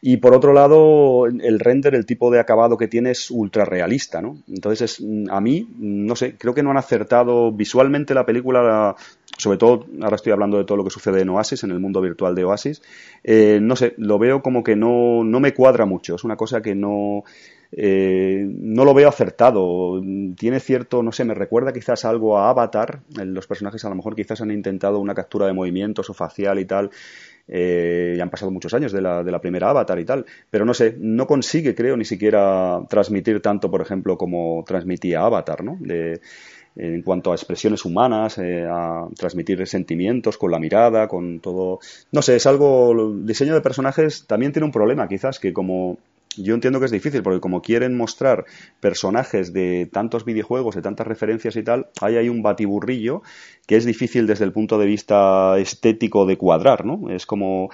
y por otro lado el render, el tipo de acabado que tiene es ultra realista, ¿no? Entonces es, a mí, no sé, creo que no han acertado visualmente la película, sobre todo ahora estoy hablando de todo lo que sucede en Oasis, en el mundo virtual de Oasis, eh, no sé, lo veo como que no, no me cuadra mucho, es una cosa que no eh, no lo veo acertado. Tiene cierto, no sé, me recuerda quizás algo a Avatar. Los personajes a lo mejor quizás han intentado una captura de movimientos o facial y tal. Eh, ya han pasado muchos años de la, de la primera Avatar y tal, pero no sé, no consigue, creo, ni siquiera transmitir tanto, por ejemplo, como transmitía Avatar, ¿no? De, en cuanto a expresiones humanas, eh, a transmitir sentimientos con la mirada, con todo. No sé, es algo. El diseño de personajes también tiene un problema, quizás, que como yo entiendo que es difícil porque como quieren mostrar personajes de tantos videojuegos, de tantas referencias y tal, hay ahí un batiburrillo que es difícil desde el punto de vista estético de cuadrar, ¿no? Es como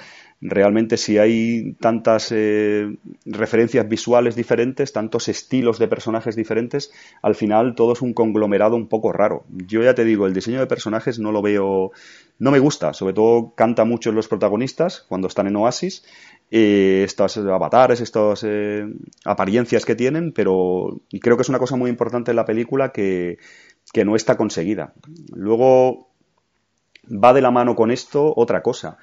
realmente si hay tantas eh, referencias visuales diferentes, tantos estilos de personajes diferentes, al final todo es un conglomerado un poco raro. Yo ya te digo, el diseño de personajes no lo veo, no me gusta, sobre todo canta mucho los protagonistas cuando están en Oasis eh, estos avatares, estas eh, apariencias que tienen, pero creo que es una cosa muy importante en la película que, que no está conseguida. Luego va de la mano con esto otra cosa,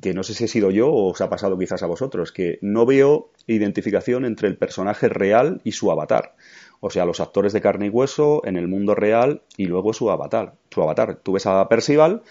que no sé si he sido yo o os ha pasado quizás a vosotros, que no veo identificación entre el personaje real y su avatar. O sea, los actores de carne y hueso en el mundo real y luego su avatar. Su avatar. Tú ves a Percival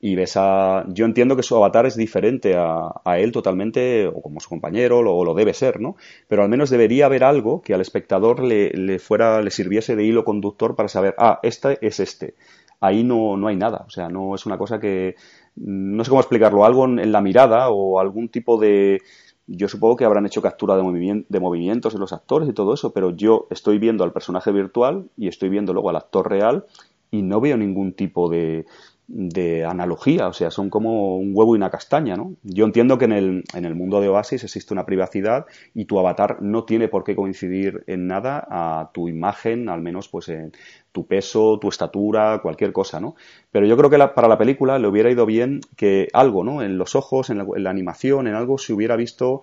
y ves a... Yo entiendo que su avatar es diferente a, él totalmente, o como su compañero, o lo, debe ser, ¿no? Pero al menos debería haber algo que al espectador le, le, fuera, le sirviese de hilo conductor para saber, ah, este es este. Ahí no, no hay nada, o sea, no es una cosa que... No sé cómo explicarlo, algo en, en la mirada o algún tipo de... Yo supongo que habrán hecho captura de, movimientos, de movimientos de los actores y todo eso, pero yo estoy viendo al personaje virtual y estoy viendo luego al actor real y no veo ningún tipo de, de analogía, o sea, son como un huevo y una castaña, ¿no? Yo entiendo que en el, en el mundo de Oasis existe una privacidad y tu avatar no tiene por qué coincidir en nada a tu imagen, al menos pues en tu peso, tu estatura, cualquier cosa, ¿no? Pero yo creo que para la película le hubiera ido bien que algo, ¿no? En los ojos, en la, en la animación, en algo se hubiera visto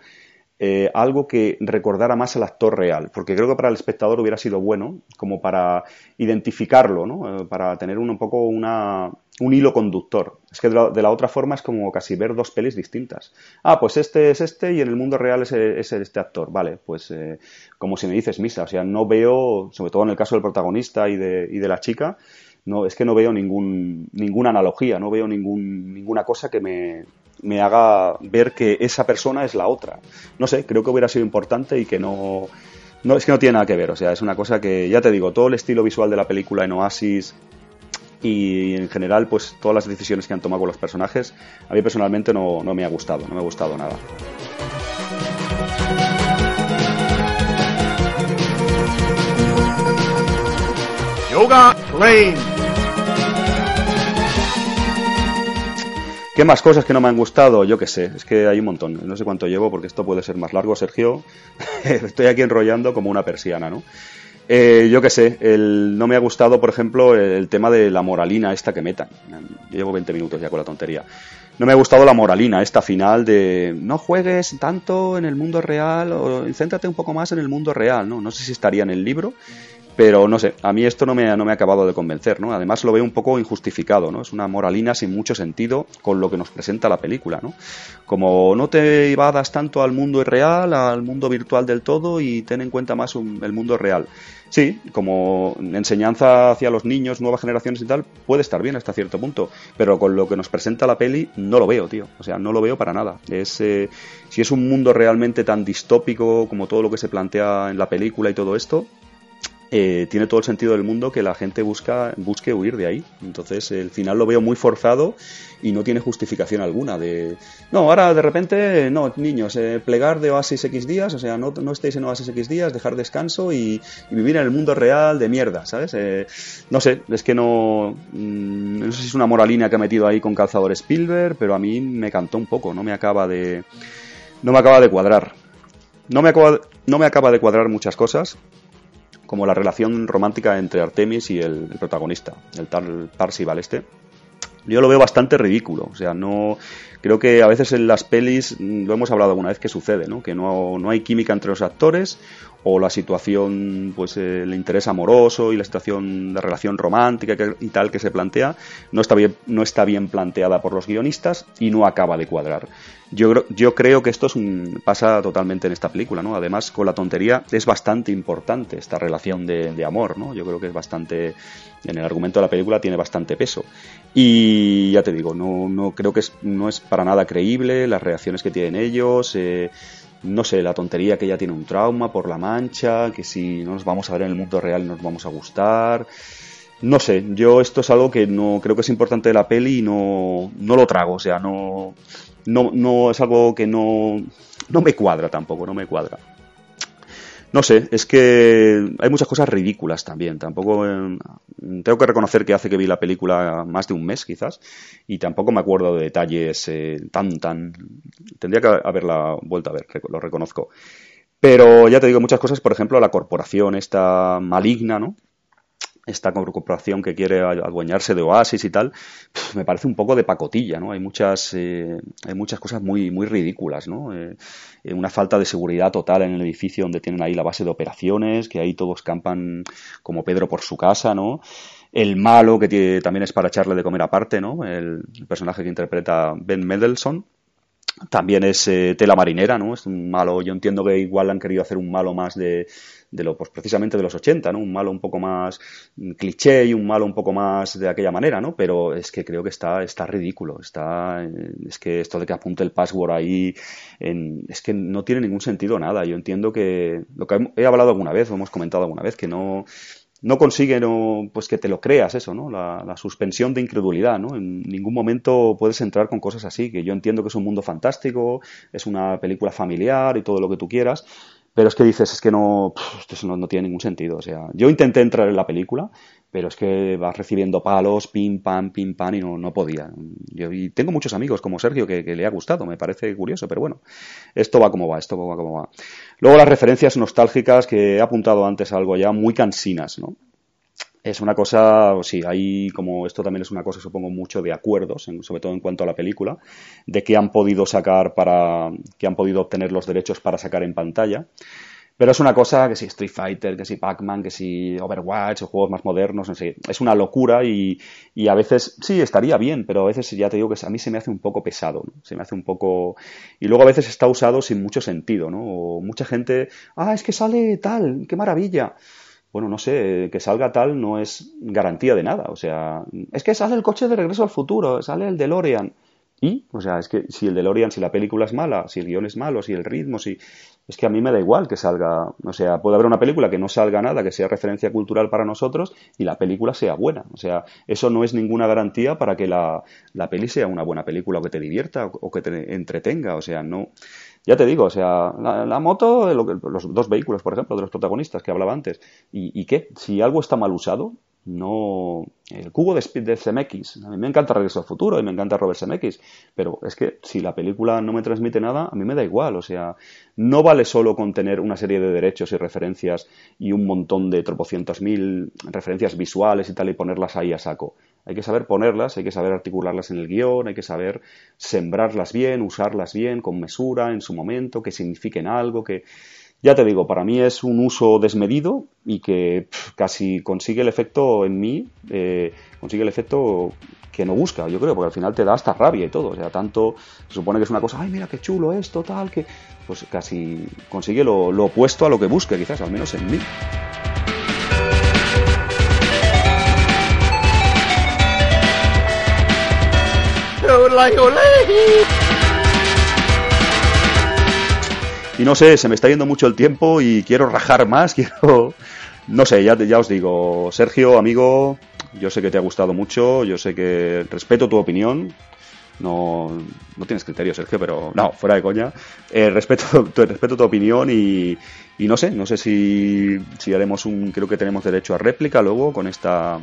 eh, algo que recordara más al actor real, porque creo que para el espectador hubiera sido bueno, como para identificarlo, ¿no? Eh, para tener un, poco una, un hilo conductor. Es que de la, otra forma es como casi ver dos pelis distintas. Ah, pues este es este y en el mundo real es, es este actor. Vale, pues eh, como si me dices misa, o sea, no veo, sobre todo en el caso del protagonista y de, y de la chica, no, es que no veo ningún, ninguna analogía, no veo ningún, ninguna cosa que me, me haga ver que esa persona es la otra. No sé, creo que hubiera sido importante y que no... No, es que no tiene nada que ver, o sea, es una cosa que, ya te digo, todo el estilo visual de la película en Oasis y en general, pues todas las decisiones que han tomado los personajes, a mí personalmente no, no me ha gustado, no me ha gustado nada. Yoga Lane. ¿Qué más cosas que no me han gustado? Yo qué sé, es que hay un montón. No sé cuánto llevo porque esto puede ser más largo, Sergio. Estoy aquí enrollando como una persiana, ¿no? Eh, yo qué sé, el, no me ha gustado, por ejemplo, el, tema de la moralina esta que metan. Llevo 20 minutos ya con la tontería. No me ha gustado la moralina esta final de no juegues tanto en el mundo real o céntrate un poco más en el mundo real, ¿no? No sé si estaría en el libro, pero no sé, a mí esto no me, no me ha acabado de convencer, ¿no? Además lo veo un poco injustificado, ¿no? Es una moralina sin mucho sentido con lo que nos presenta la película, ¿no? Como no te evadas tanto al mundo real, al mundo virtual del todo y ten en cuenta más un, el mundo real. Sí, como enseñanza hacia los niños, nuevas generaciones y tal, puede estar bien hasta cierto punto, pero con lo que nos presenta la peli no lo veo, tío. O sea, no lo veo para nada. Es, eh, si es un mundo realmente tan distópico como todo lo que se plantea en la película y todo esto, eh, tiene todo el sentido del mundo que la gente busca, busque huir de ahí. Entonces, el final lo veo muy forzado y no tiene justificación alguna de... No, ahora de repente, no, niños, eh, plegar de Oasis X días, o sea, no, no estéis en Oasis X días, dejar descanso y, vivir en el mundo real de mierda, ¿sabes? Eh, no sé, es que no... Mmm, no sé si es una moralina que ha metido ahí con calzador Spielberg, pero a mí me cantó un poco, no me acaba de... No me acaba de cuadrar. No me acaba, no me acaba de cuadrar muchas cosas como la relación romántica entre Artemis y el, protagonista, el tal Parsival este. Yo lo veo bastante ridículo, o sea, no creo que a veces en las pelis mm, lo hemos hablado alguna vez que sucede, ¿no? Que no, no hay química entre los actores o la situación, pues el interés amoroso y la situación de relación romántica y tal que se plantea no está bien, no está bien planteada por los guionistas y no acaba de cuadrar. Yo, yo creo que esto es un, pasa totalmente en esta película, ¿no? Además, con la tontería es bastante importante esta relación de, amor, ¿no? Yo creo que es bastante, en el argumento de la película tiene bastante peso. Y ya te digo, no, no creo que es, no es para nada creíble las reacciones que tienen ellos. Eh, no sé, la tontería que ella tiene un trauma por la mancha, que si no nos vamos a ver en el mundo real nos vamos a gustar. No sé, yo esto es algo que no creo que es importante de la peli y no, no lo trago, o sea, no, no, no es algo que no, no me cuadra tampoco, no me cuadra. No sé, es que hay muchas cosas ridículas también. Tampoco eh, tengo que reconocer que hace que vi la película más de un mes, quizás, y tampoco me acuerdo de detalles eh, tan tan. Tendría que haberla vuelto a ver, lo reconozco. Pero ya te digo muchas cosas, por ejemplo, la corporación esta maligna, ¿no? Esta corporación que quiere adueñarse de Oasis y tal, me parece un poco de pacotilla, ¿no? Hay muchas, eh, hay muchas cosas muy, muy ridículas, ¿no? Eh, eh, una falta de seguridad total en el edificio donde tienen ahí la base de operaciones, que ahí todos campan como Pedro por su casa, ¿no? El malo, que también es para echarle de comer aparte, ¿no? El, personaje que interpreta Ben Mendelssohn, también es tela marinera, ¿no? Es un malo, yo entiendo que igual han querido hacer un malo más de de lo, pues precisamente de los 80, ¿no? Un malo un poco más cliché y un malo un poco más de aquella manera, ¿no? Pero es que creo que está, está ridículo, está, es que esto de que apunte el password ahí, en, es que no tiene ningún sentido nada. Yo entiendo que, lo que he hablado alguna vez, o hemos comentado alguna vez, que no, no consigue no, pues que te lo creas eso, ¿no? La, la, suspensión de incredulidad, ¿no? En ningún momento puedes entrar con cosas así, que yo entiendo que es un mundo fantástico, es una película familiar y todo lo que tú quieras, pero es que dices, es que no, esto no, tiene ningún sentido. O sea, yo intenté entrar en la película, pero es que vas recibiendo palos, pim, pam, pim, pam, y no, no podía. Yo, y tengo muchos amigos como Sergio que, que, le ha gustado, me parece curioso, pero bueno, esto va como va, esto va como va. Luego las referencias nostálgicas que he apuntado antes algo ya muy cansinas, ¿no? Es una cosa, sí, hay como esto también es una cosa, supongo, mucho de acuerdos, sobre todo en cuanto a la película, de qué han podido sacar para, que han podido obtener los derechos para sacar en pantalla. Pero es una cosa que si Street Fighter, que si Pac-Man, que si Overwatch o juegos más modernos, no sé, es una locura y, y, a veces sí estaría bien, pero a veces ya te digo que a mí se me hace un poco pesado, ¿no? se me hace un poco y luego a veces está usado sin mucho sentido, ¿no? O mucha gente, ah, es que sale tal, qué maravilla bueno, no sé, que salga tal no es garantía de nada. O sea, es que sale el coche de regreso al futuro, sale el DeLorean. Y, o sea, es que si el DeLorean, si la película es mala, si el guion es malo, si el ritmo, si... Es que a mí me da igual que salga, o sea, puede haber una película que no salga nada, que sea referencia cultural para nosotros y la película sea buena. O sea, eso no es ninguna garantía para que la, la peli sea una buena película o que te divierta o que te entretenga. O sea, no ya te digo, o sea, la, moto, los dos vehículos, por ejemplo, de los protagonistas que hablaba antes, ¿y, ¿y, qué? Si algo está mal usado, no. El cubo de, de CMX, a mí me encanta Regreso al Futuro y me encanta Robert CMX, pero es que si la película no me transmite nada, a mí me da igual, o sea, no vale solo con tener una serie de derechos y referencias y un montón de tropocientos mil referencias visuales y tal y ponerlas ahí a saco. Hay que saber ponerlas, hay que saber articularlas en el guion, hay que saber sembrarlas bien, usarlas bien, con mesura, en su momento, que signifiquen algo, que... Ya te digo, para mí es un uso desmedido y que casi consigue el efecto en mí, eh, consigue el efecto que no busca, yo creo, porque al final te da hasta rabia y todo. O sea, tanto se supone que es una cosa, ay, mira qué chulo esto, tal, que. Pues casi consigue lo, lo opuesto a lo que busca, quizás, al menos en mí. Y no sé, se me está yendo mucho el tiempo y quiero rajar más, quiero... No sé, ya, ya os digo, Sergio, amigo, yo sé que te ha gustado mucho, yo sé que respeto tu opinión, no, no tienes criterio, Sergio, pero no, fuera de coña. Eh, respeto, tu, respeto tu opinión y, y, no sé, no sé si, si haremos un, creo que tenemos derecho a réplica luego con esta,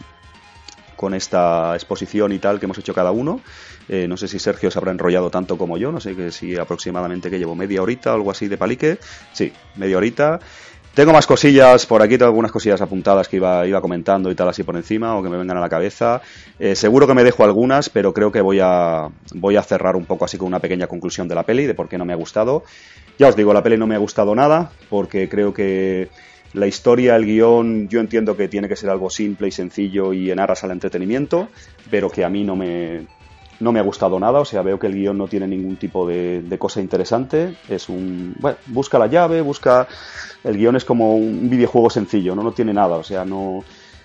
con esta exposición y tal que hemos hecho cada uno. Eh, no sé si Sergio se habrá enrollado tanto como yo, no sé que si aproximadamente que llevo media horita algo así de palique. Sí, media horita. Tengo más cosillas, por aquí tengo algunas cosillas apuntadas que iba, iba comentando y tal así por encima o que me vengan a la cabeza. Eh, seguro que me dejo algunas, pero creo que voy a, voy a cerrar un poco así con una pequeña conclusión de la peli, de por qué no me ha gustado. Ya os digo, la peli no me ha gustado nada, porque creo que la historia, el guion, yo entiendo que tiene que ser algo simple y sencillo y en aras al entretenimiento, pero que a mí no me, no me ha gustado nada, o sea, veo que el guion no tiene ningún tipo de, cosa interesante. Es un. Bueno, busca la llave, busca. El guion es como un videojuego sencillo, ¿no? No tiene nada, o sea, no.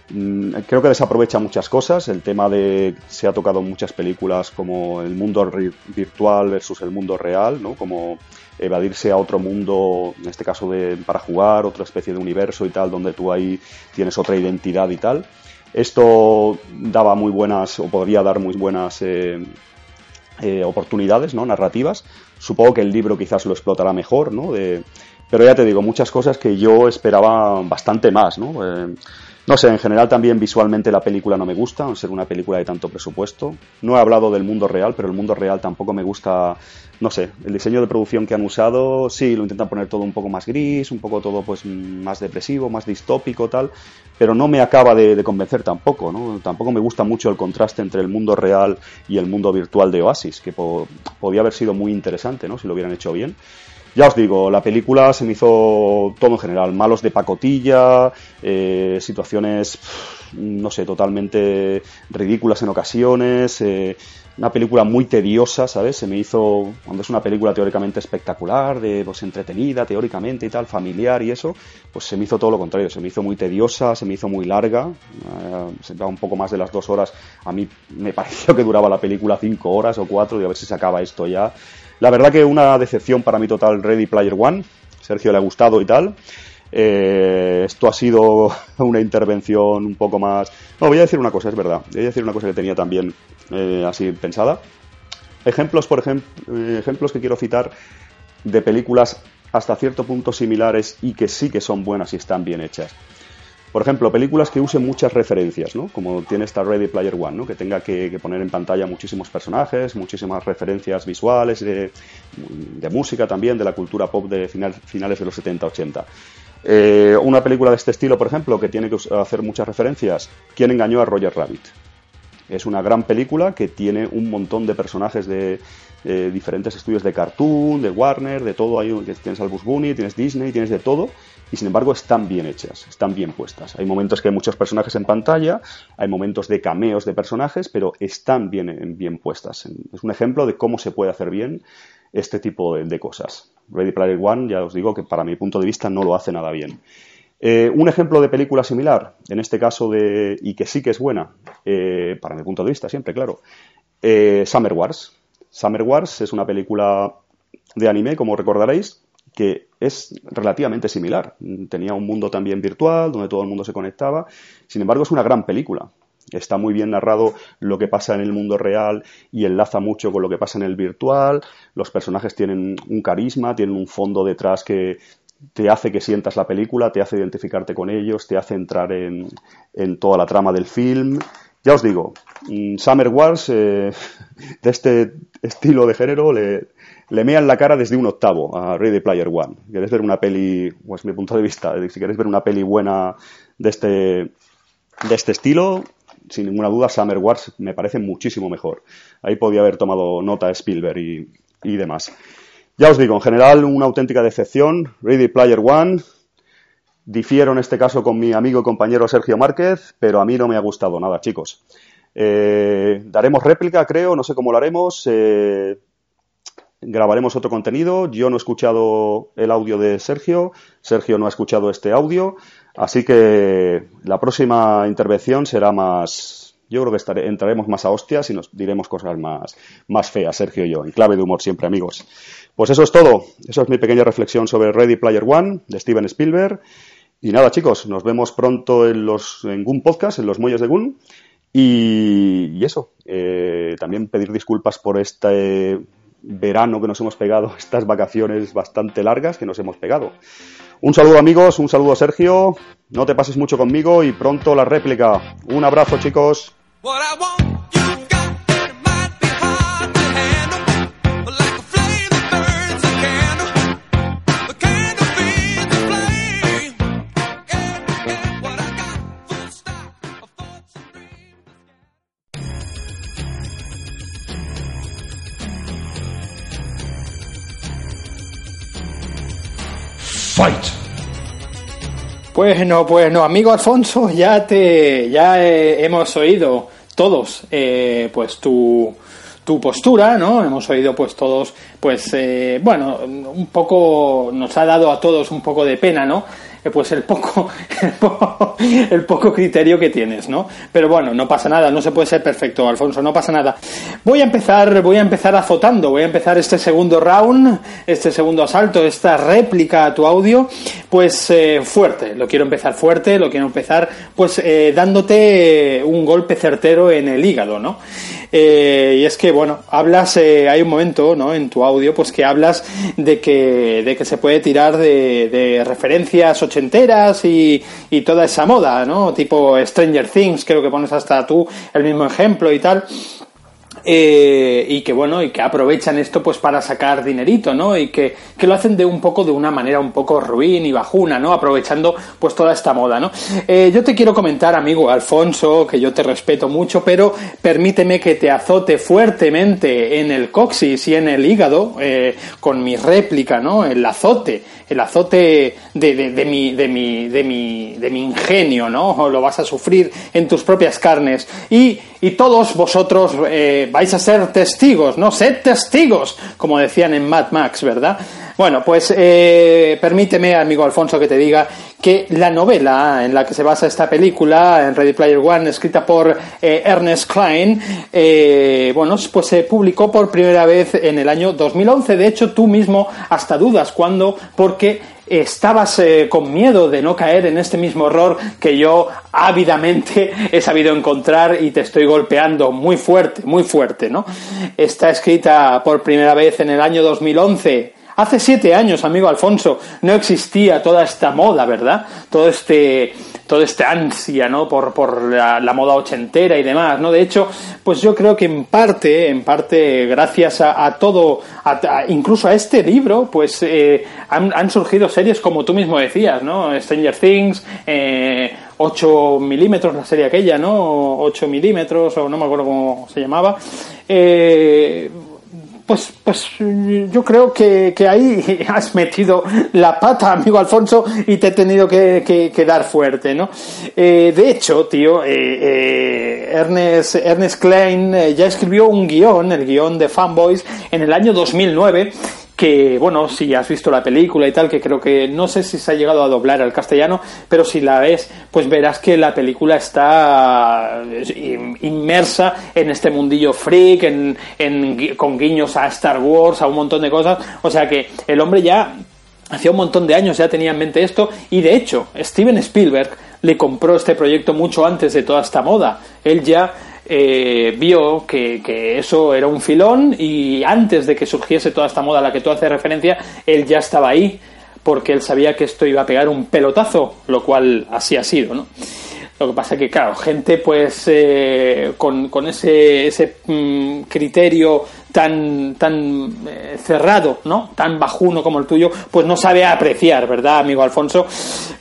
Mm, creo que desaprovecha muchas cosas. El tema de. Se ha tocado en muchas películas como el mundo virtual versus el mundo real, ¿no? Como evadirse a otro mundo, en este caso de, para jugar, otra especie de universo y tal, donde tú ahí tienes otra identidad y tal. Esto daba muy buenas, o podría dar muy buenas eh, eh, oportunidades ¿no? narrativas. Supongo que el libro quizás lo explotará mejor, ¿no? pero ya te digo, muchas cosas que yo esperaba bastante más, ¿no? Eh, no sé, en general también visualmente la película no me gusta, al ser una película de tanto presupuesto. No he hablado del mundo real, pero el mundo real tampoco me gusta, no sé, el diseño de producción que han usado, sí, lo intentan poner todo un poco más gris, un poco todo pues más depresivo, más distópico, tal, pero no me acaba de, convencer tampoco, ¿no? Tampoco me gusta mucho el contraste entre el mundo real y el mundo virtual de Oasis, que podía haber sido muy interesante, ¿no? Si lo hubieran hecho bien. Ya os digo, la película se me hizo todo en general, malos de pacotilla, eh, situaciones, no sé, totalmente ridículas en ocasiones, eh, una película muy tediosa, ¿sabes? Se me hizo, cuando es una película teóricamente espectacular, de, pues entretenida teóricamente y tal, familiar y eso, pues se me hizo todo lo contrario, se me hizo muy tediosa, se me hizo muy larga, eh, se da un poco más de las dos horas, a mí me pareció que duraba la película cinco horas o cuatro y a ver si se acaba esto ya. La verdad que una decepción para mí total Ready Player One. Sergio le ha gustado y tal. Eh, esto ha sido una intervención un poco más... No, voy a decir una cosa, es verdad. Voy a decir una cosa que tenía también eh, así pensada. Ejemplos, por ejemplo, eh, ejemplos que quiero citar de películas hasta cierto punto similares y que sí que son buenas y están bien hechas. Por ejemplo, películas que usen muchas referencias, ¿no? Como tiene esta Ready Player One, ¿no? Que tenga que, poner en pantalla muchísimos personajes, muchísimas referencias visuales, de, música también, de la cultura pop de finales de los 70-80. Eh, una película de este estilo, por ejemplo, que tiene que hacer muchas referencias, ¿Quién engañó a Roger Rabbit? Es una gran película que tiene un montón de personajes de, diferentes estudios de cartoon, de Warner, de todo. Hay, tienes Albus Bunny, tienes Disney, tienes de todo y sin embargo están bien hechas, están bien puestas. Hay momentos que hay muchos personajes en pantalla, hay momentos de cameos de personajes, pero están bien, bien puestas. Es un ejemplo de cómo se puede hacer bien este tipo de, cosas. Ready Player One, ya os digo que para mi punto de vista no lo hace nada bien. Eh, un ejemplo de película similar, en este caso de, y que sí que es buena, eh, para mi punto de vista siempre, claro, eh, Summer Wars. Summer Wars es una película de anime, como recordaréis, que es relativamente similar. Tenía un mundo también virtual, donde todo el mundo se conectaba. Sin embargo, es una gran película. Está muy bien narrado lo que pasa en el mundo real y enlaza mucho con lo que pasa en el virtual. Los personajes tienen un carisma, tienen un fondo detrás que te hace que sientas la película, te hace identificarte con ellos, te hace entrar en, toda la trama del film. Ya os digo, mm, Summer Wars, eh, de este estilo de género, le mean la cara desde un octavo a Ready Player One. Queréis ver una peli, pues mi punto de vista, si queréis ver una peli buena de este, de este estilo, sin ninguna duda Summer Wars me parece muchísimo mejor. Ahí podía haber tomado nota Spielberg y, y demás. Ya os digo, en general una auténtica decepción. Ready Player One. Difiero en este caso con mi amigo y compañero Sergio Márquez, pero a mí no me ha gustado nada, chicos. Eh, daremos réplica, creo, no sé cómo lo haremos. Eh, grabaremos otro contenido. Yo no he escuchado el audio de Sergio, Sergio no ha escuchado este audio, así que la próxima intervención será más, yo creo que entraremos más a hostias y nos diremos cosas más, más feas, Sergio y yo, en clave de humor siempre, amigos. Pues eso es todo, eso es mi pequeña reflexión sobre Ready Player One de Steven Spielberg. Y nada, chicos, nos vemos pronto en los en Goon Podcast, en los muelles de Goon. Y, eso, eh, también pedir disculpas por este verano que nos hemos pegado, estas vacaciones bastante largas que nos hemos pegado. Un saludo amigos, un saludo Sergio, no te pases mucho conmigo y pronto la réplica. Un abrazo chicos. Fight. Pues no, pues no, amigo Alfonso, ya te, ya eh, hemos oído todos, eh, pues tu, tu postura, ¿no? Hemos oído pues todos, pues eh, bueno, un poco, nos ha dado a todos un poco de pena, ¿no? Eh, pues el poco, el poco, criterio que tienes, ¿no? Pero bueno, no pasa nada, no se puede ser perfecto, Alfonso, no pasa nada. Voy a empezar, voy a empezar azotando, voy a empezar este segundo round, este segundo asalto, esta réplica a tu audio, pues eh, fuerte, lo quiero empezar fuerte, lo quiero empezar pues eh, dándote un golpe certero en el hígado, ¿no? y es que, bueno, hablas, hay un momento, ¿no? En tu audio, pues que hablas de que, de que se puede tirar de, de referencias ochenteras y, y toda esa moda, ¿no? Tipo Stranger Things, creo que pones hasta tú el mismo ejemplo y tal. Eh, y que bueno y que aprovechan esto pues para sacar dinerito no y que, que, lo hacen de un poco de una manera un poco ruin y bajuna no aprovechando pues toda esta moda no eh, yo te quiero comentar amigo Alfonso que yo te respeto mucho pero permíteme que te azote fuertemente en el coxis y en el hígado eh, con mi réplica no el azote el azote de, de, de, mi, de, mi, de, mi, de mi ingenio, ¿no? Lo vas a sufrir en tus propias carnes. Y, y todos vosotros eh, vais a ser testigos, ¿no? Sed testigos, como decían en Mad Max, ¿verdad? Bueno, pues eh, permíteme, amigo Alfonso, que te diga que la novela en la que se basa esta película, en Ready Player One, escrita por eh, Ernest Klein, eh, bueno, pues se publicó por primera vez en el año 2011. De hecho, tú mismo hasta dudas cuándo, porque estabas eh, con miedo de no caer en este mismo error que yo ávidamente he sabido encontrar y te estoy golpeando muy fuerte, muy fuerte, ¿no? Está escrita por primera vez en el año 2011 Hace siete años, amigo Alfonso, no existía toda esta moda, ¿verdad? Todo este, todo este ansia, ¿no? Por, por la, moda ochentera y demás, ¿no? De hecho, pues yo creo que en parte, en parte, gracias a, todo, incluso a este libro, pues eh, han, surgido series como tú mismo decías, ¿no? Stranger Things, eh, 8 milímetros, la serie aquella, ¿no? 8 milímetros, o no me acuerdo cómo se llamaba. Eh, pues, pues yo creo que, que, ahí has metido la pata, amigo Alfonso, y te he tenido que, que, dar fuerte, ¿no? Eh, de hecho, tío, eh, eh, Ernest, Ernest Klein ya escribió un guion, el guion de Fanboys, en el año 2009, que bueno, si has visto la película y tal, que creo que no sé si se ha llegado a doblar al castellano, pero si la ves, pues verás que la película está inmersa en este mundillo freak, en, en, con guiños a Star Wars, a un montón de cosas, o sea que el hombre ya hacía un montón de años ya tenía en mente esto y de hecho Steven Spielberg le compró este proyecto mucho antes de toda esta moda. Él ya eh, vio que, que, eso era un filón y antes de que surgiese toda esta moda a la que tú haces referencia, él ya estaba ahí porque él sabía que esto iba a pegar un pelotazo, lo cual así ha sido, ¿no? Lo que pasa que, claro, gente pues eh, con, con, ese, ese mm, criterio tan, tan eh, cerrado, ¿no? Tan bajuno como el tuyo, pues no sabe apreciar, ¿verdad, amigo Alfonso?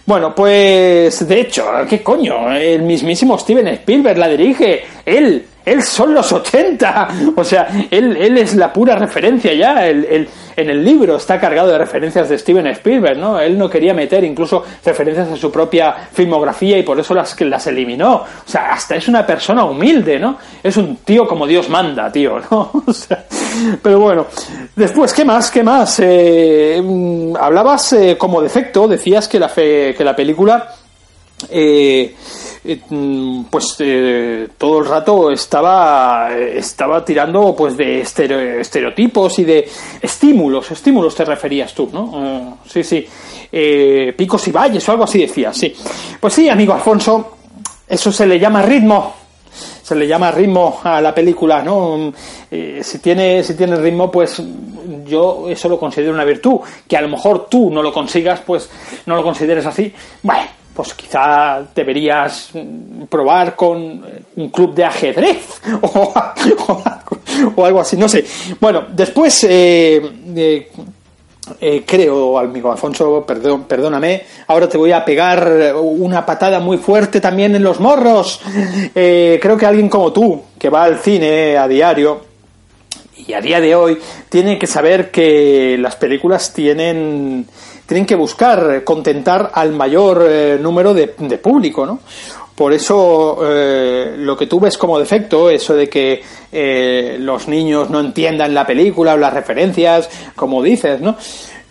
Bueno, pues de hecho, ¿qué coño? El mismísimo Steven Spielberg la dirige. Él él son los 80. O sea, él, él es la pura referencia ya. El, en el libro está cargado de referencias de Steven Spielberg, ¿no? Él no quería meter incluso referencias a su propia filmografía y por eso las, las eliminó. O sea, hasta es una persona humilde, ¿no? Es un tío como Dios manda, tío, ¿no? O sea, pero bueno, después, ¿qué más? ¿Qué más? Eh, mm, hablabas eh, como defecto, decías que la, fe, que la película... Eh, eh, mm, pues eh, todo el rato estaba estaba tirando pues de estereotipos y de estímulos. Estímulos te referías tú no sí sí. Picos y valles o algo así decías sí. Pues sí amigo Alfonso eso se le llama ritmo. Se le llama ritmo a la película no si tiene si tiene ritmo pues yo eso lo considero una virtud que a lo mejor tú no lo consigas pues no lo consideres así. Bueno pues quizá deberías probar con un club de ajedrez o, algo así, no sé. Bueno, después eh, eh, eh, creo, amigo Alfonso, perdón, perdóname, ahora te voy a pegar una patada muy fuerte también en los morros. creo que alguien como tú, que va al cine a diario, y a día de hoy tiene que saber que las películas tienen tienen que buscar contentar al mayor eh, número de, de, público, ¿no? Por eso eh, lo que tú ves como defecto, eso de que eh, los niños no entiendan la película o las referencias, como dices, ¿no?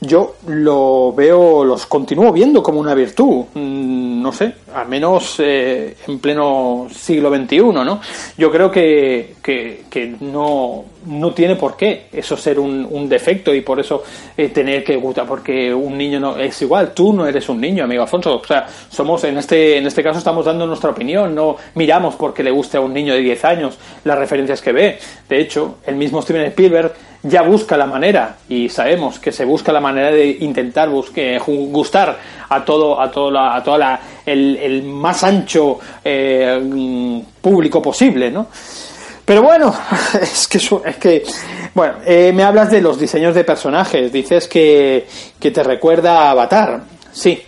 yo lo veo, los continúo viendo como una virtud, mm, no sé, al menos eh, en pleno siglo XXI, ¿no? Yo creo que, que, no, no tiene por qué eso ser un, defecto y por eso eh, tener que gustar, porque un niño no es igual, tú no eres un niño, amigo Alfonso, o sea, somos en este, en este caso estamos dando nuestra opinión, no miramos porque le guste a un niño de 10 años las referencias que ve. De hecho, el mismo Steven Spielberg ya busca la manera y sabemos que se busca la manera de intentar busque, gustar a todo a todo la, a toda la, el, el más ancho eh, público posible no pero bueno es que es que bueno eh, me hablas de los diseños de personajes dices que, que te recuerda a Avatar sí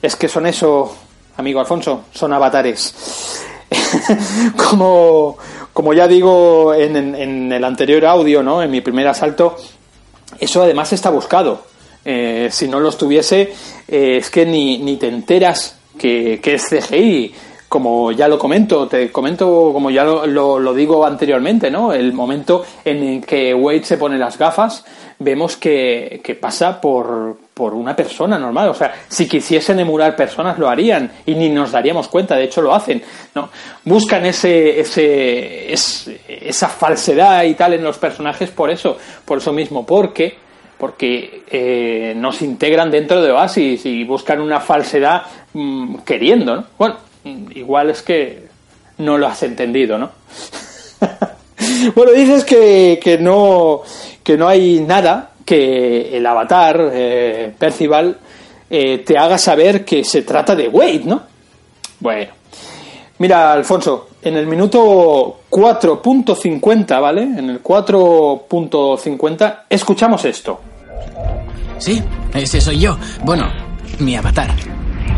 es que son eso amigo Alfonso son avatares como como ya digo en, en, en, el anterior audio, ¿no? En mi primer asalto, eso además está buscado. Eh, si no lo estuviese, eh, es que ni, ni te enteras que, que, es CGI. Como ya lo comento, te comento como ya lo, lo, lo, digo anteriormente, ¿no? El momento en el que Wade se pone las gafas, vemos que, que pasa por, por una persona normal. O sea, si quisiesen emular personas lo harían y ni nos daríamos cuenta, de hecho lo hacen. ¿no? Buscan ese, ese, ese, esa falsedad y tal en los personajes por eso, por eso mismo, porque porque eh, nos integran dentro de Oasis y buscan una falsedad mmm, queriendo, ¿no? Bueno, igual es que no lo has entendido, ¿no? bueno, dices que, que no que no hay nada que el avatar, eh, Percival, eh, te haga saber que se trata de Wade, ¿no? Bueno. Mira, Alfonso, en el minuto 4.50, ¿vale? En el 4.50 escuchamos esto. Sí, ese soy yo. Bueno, mi avatar.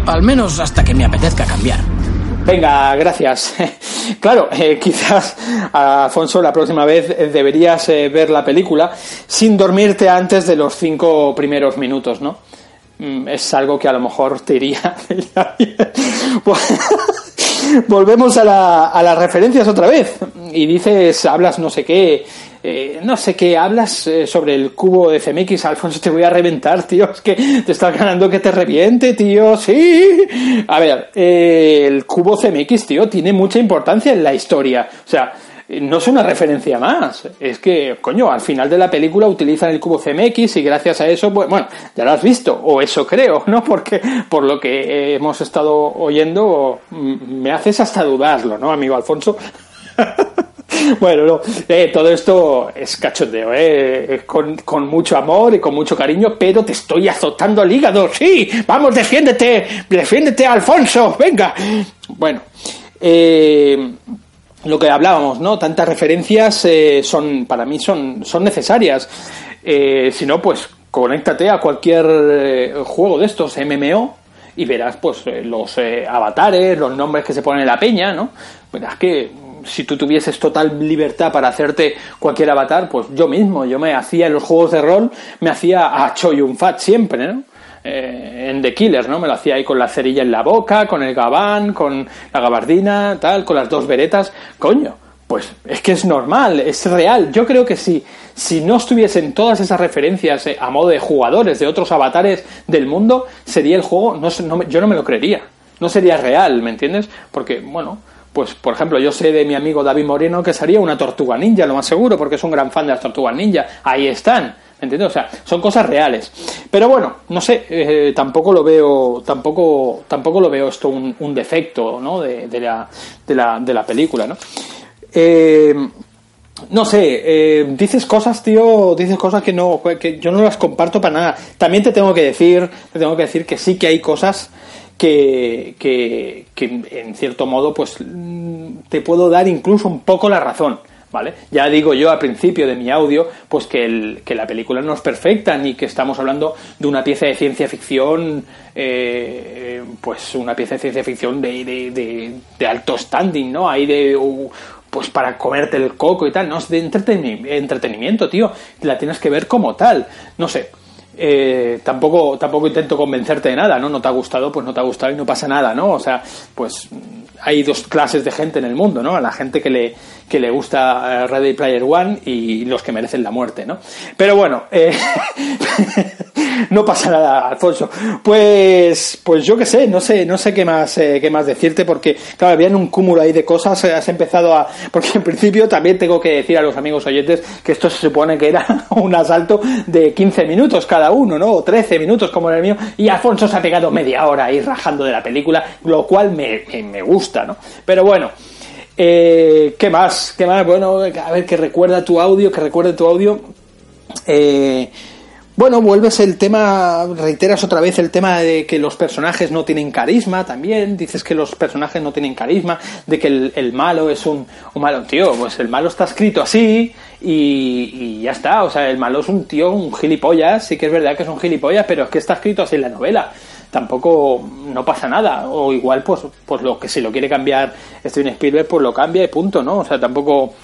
Al menos hasta que me apetezca cambiar. Venga, gracias. claro, eh, quizás, Alfonso, la próxima vez deberías eh, ver la película sin dormirte antes de los cinco primeros minutos, ¿no? Mm, es algo que a lo mejor te iría. Volvemos a, la, a las referencias otra vez. Y dices, hablas no sé qué eh, no sé qué hablas eh, sobre el cubo de CMX, Alfonso, te voy a reventar, tío, es que te estás ganando que te reviente, tío, sí. A ver, eh, el cubo CMX, tío, tiene mucha importancia en la historia, o sea, no es una referencia más, es que, coño, al final de la película utilizan el cubo CMX y gracias a eso, pues, bueno, ya lo has visto, o eso creo, ¿no? Porque por lo que hemos estado oyendo, me haces hasta dudarlo, ¿no, amigo Alfonso? Bueno, no, eh, todo esto es cachondeo, eh, con, con, mucho amor y con mucho cariño, pero te estoy azotando el hígado, sí, vamos, defiéndete, defiéndete, Alfonso, venga. Bueno, eh, lo que hablábamos, ¿no? Tantas referencias eh, son, para mí son, son necesarias. Eh, si no, pues conéctate a cualquier eh, juego de estos, MMO, y verás pues los avatares, los nombres que se ponen en la peña, ¿no? Verás que si tú tuvieses total libertad para hacerte cualquier avatar, pues yo mismo, yo me hacía en los juegos de rol, me hacía a Choyun Fat siempre, ¿no? Eh, en The Killers, ¿no? Me lo hacía ahí con la cerilla en la boca, con el gabán, con la gabardina, tal, con las dos veretas. Coño, pues es que es normal, es real. Yo creo que si, si no estuviesen todas esas referencias eh, a modo de jugadores de otros avatares del mundo, sería el juego, no, no, yo no me lo creería. No sería real, ¿me entiendes? Porque, bueno, pues por ejemplo, yo sé de mi amigo David Moreno que sería una tortuga ninja, lo más seguro, porque es un gran fan de las tortugas ninja. Ahí están, ¿me entiendes? O sea, son cosas reales. Pero bueno, no sé, eh, tampoco lo veo, tampoco, tampoco lo veo esto un, un defecto, ¿no? De, la, de, la, de la película, ¿no? Eh, no sé, eh, dices cosas, tío, dices cosas que no, que yo no las comparto para nada. También te tengo que decir, te tengo que decir que sí que hay cosas que, que, que, en cierto modo pues te puedo dar incluso un poco la razón. ¿Vale? Ya digo yo al principio de mi audio, pues que, que la película no es perfecta ni que estamos hablando de una pieza de ciencia ficción, eh, pues una pieza de ciencia ficción de, de, alto standing, ¿no? Hay de pues para comerte el coco y tal, no es de entretenimiento, tío, la tienes que ver como tal, no sé. Eh, tampoco tampoco intento convencerte de nada, ¿no? No te ha gustado, pues no te ha gustado y no pasa nada, ¿no? O sea, pues hay dos clases de gente en el mundo, ¿no? La gente que le, que le gusta eh, Ready Player One y los que merecen la muerte, ¿no? Pero bueno, eh, no pasa nada, Alfonso. Pues, pues yo qué sé, no sé, no sé qué más, eh, qué más decirte porque, claro, había un cúmulo ahí de cosas, has empezado a, porque en principio también tengo que decir a los amigos oyentes que esto se supone que era un asalto de 15 minutos cada uno, ¿no? O 13 minutos como el mío, y Alfonso se ha pegado media hora ahí rajando de la película, lo cual me, me gusta, ¿no? Pero bueno, eh, ¿Qué más? ¿Qué más? Bueno, a ver, que recuerda tu audio, que recuerde tu audio. Eh, bueno, vuelves el tema, reiteras otra vez el tema de que los personajes no tienen carisma también, dices que los personajes no tienen carisma, de que el, malo es un, un, malo, tío, pues el malo está escrito así y, y, ya está, o sea, el malo es un tío, un gilipollas, sí que es verdad que es un gilipollas, pero es que está escrito así en la novela tampoco no pasa nada. O igual, pues, pues lo que si lo quiere cambiar Steven Spielberg, pues lo cambia y punto, ¿no? O sea, tampoco.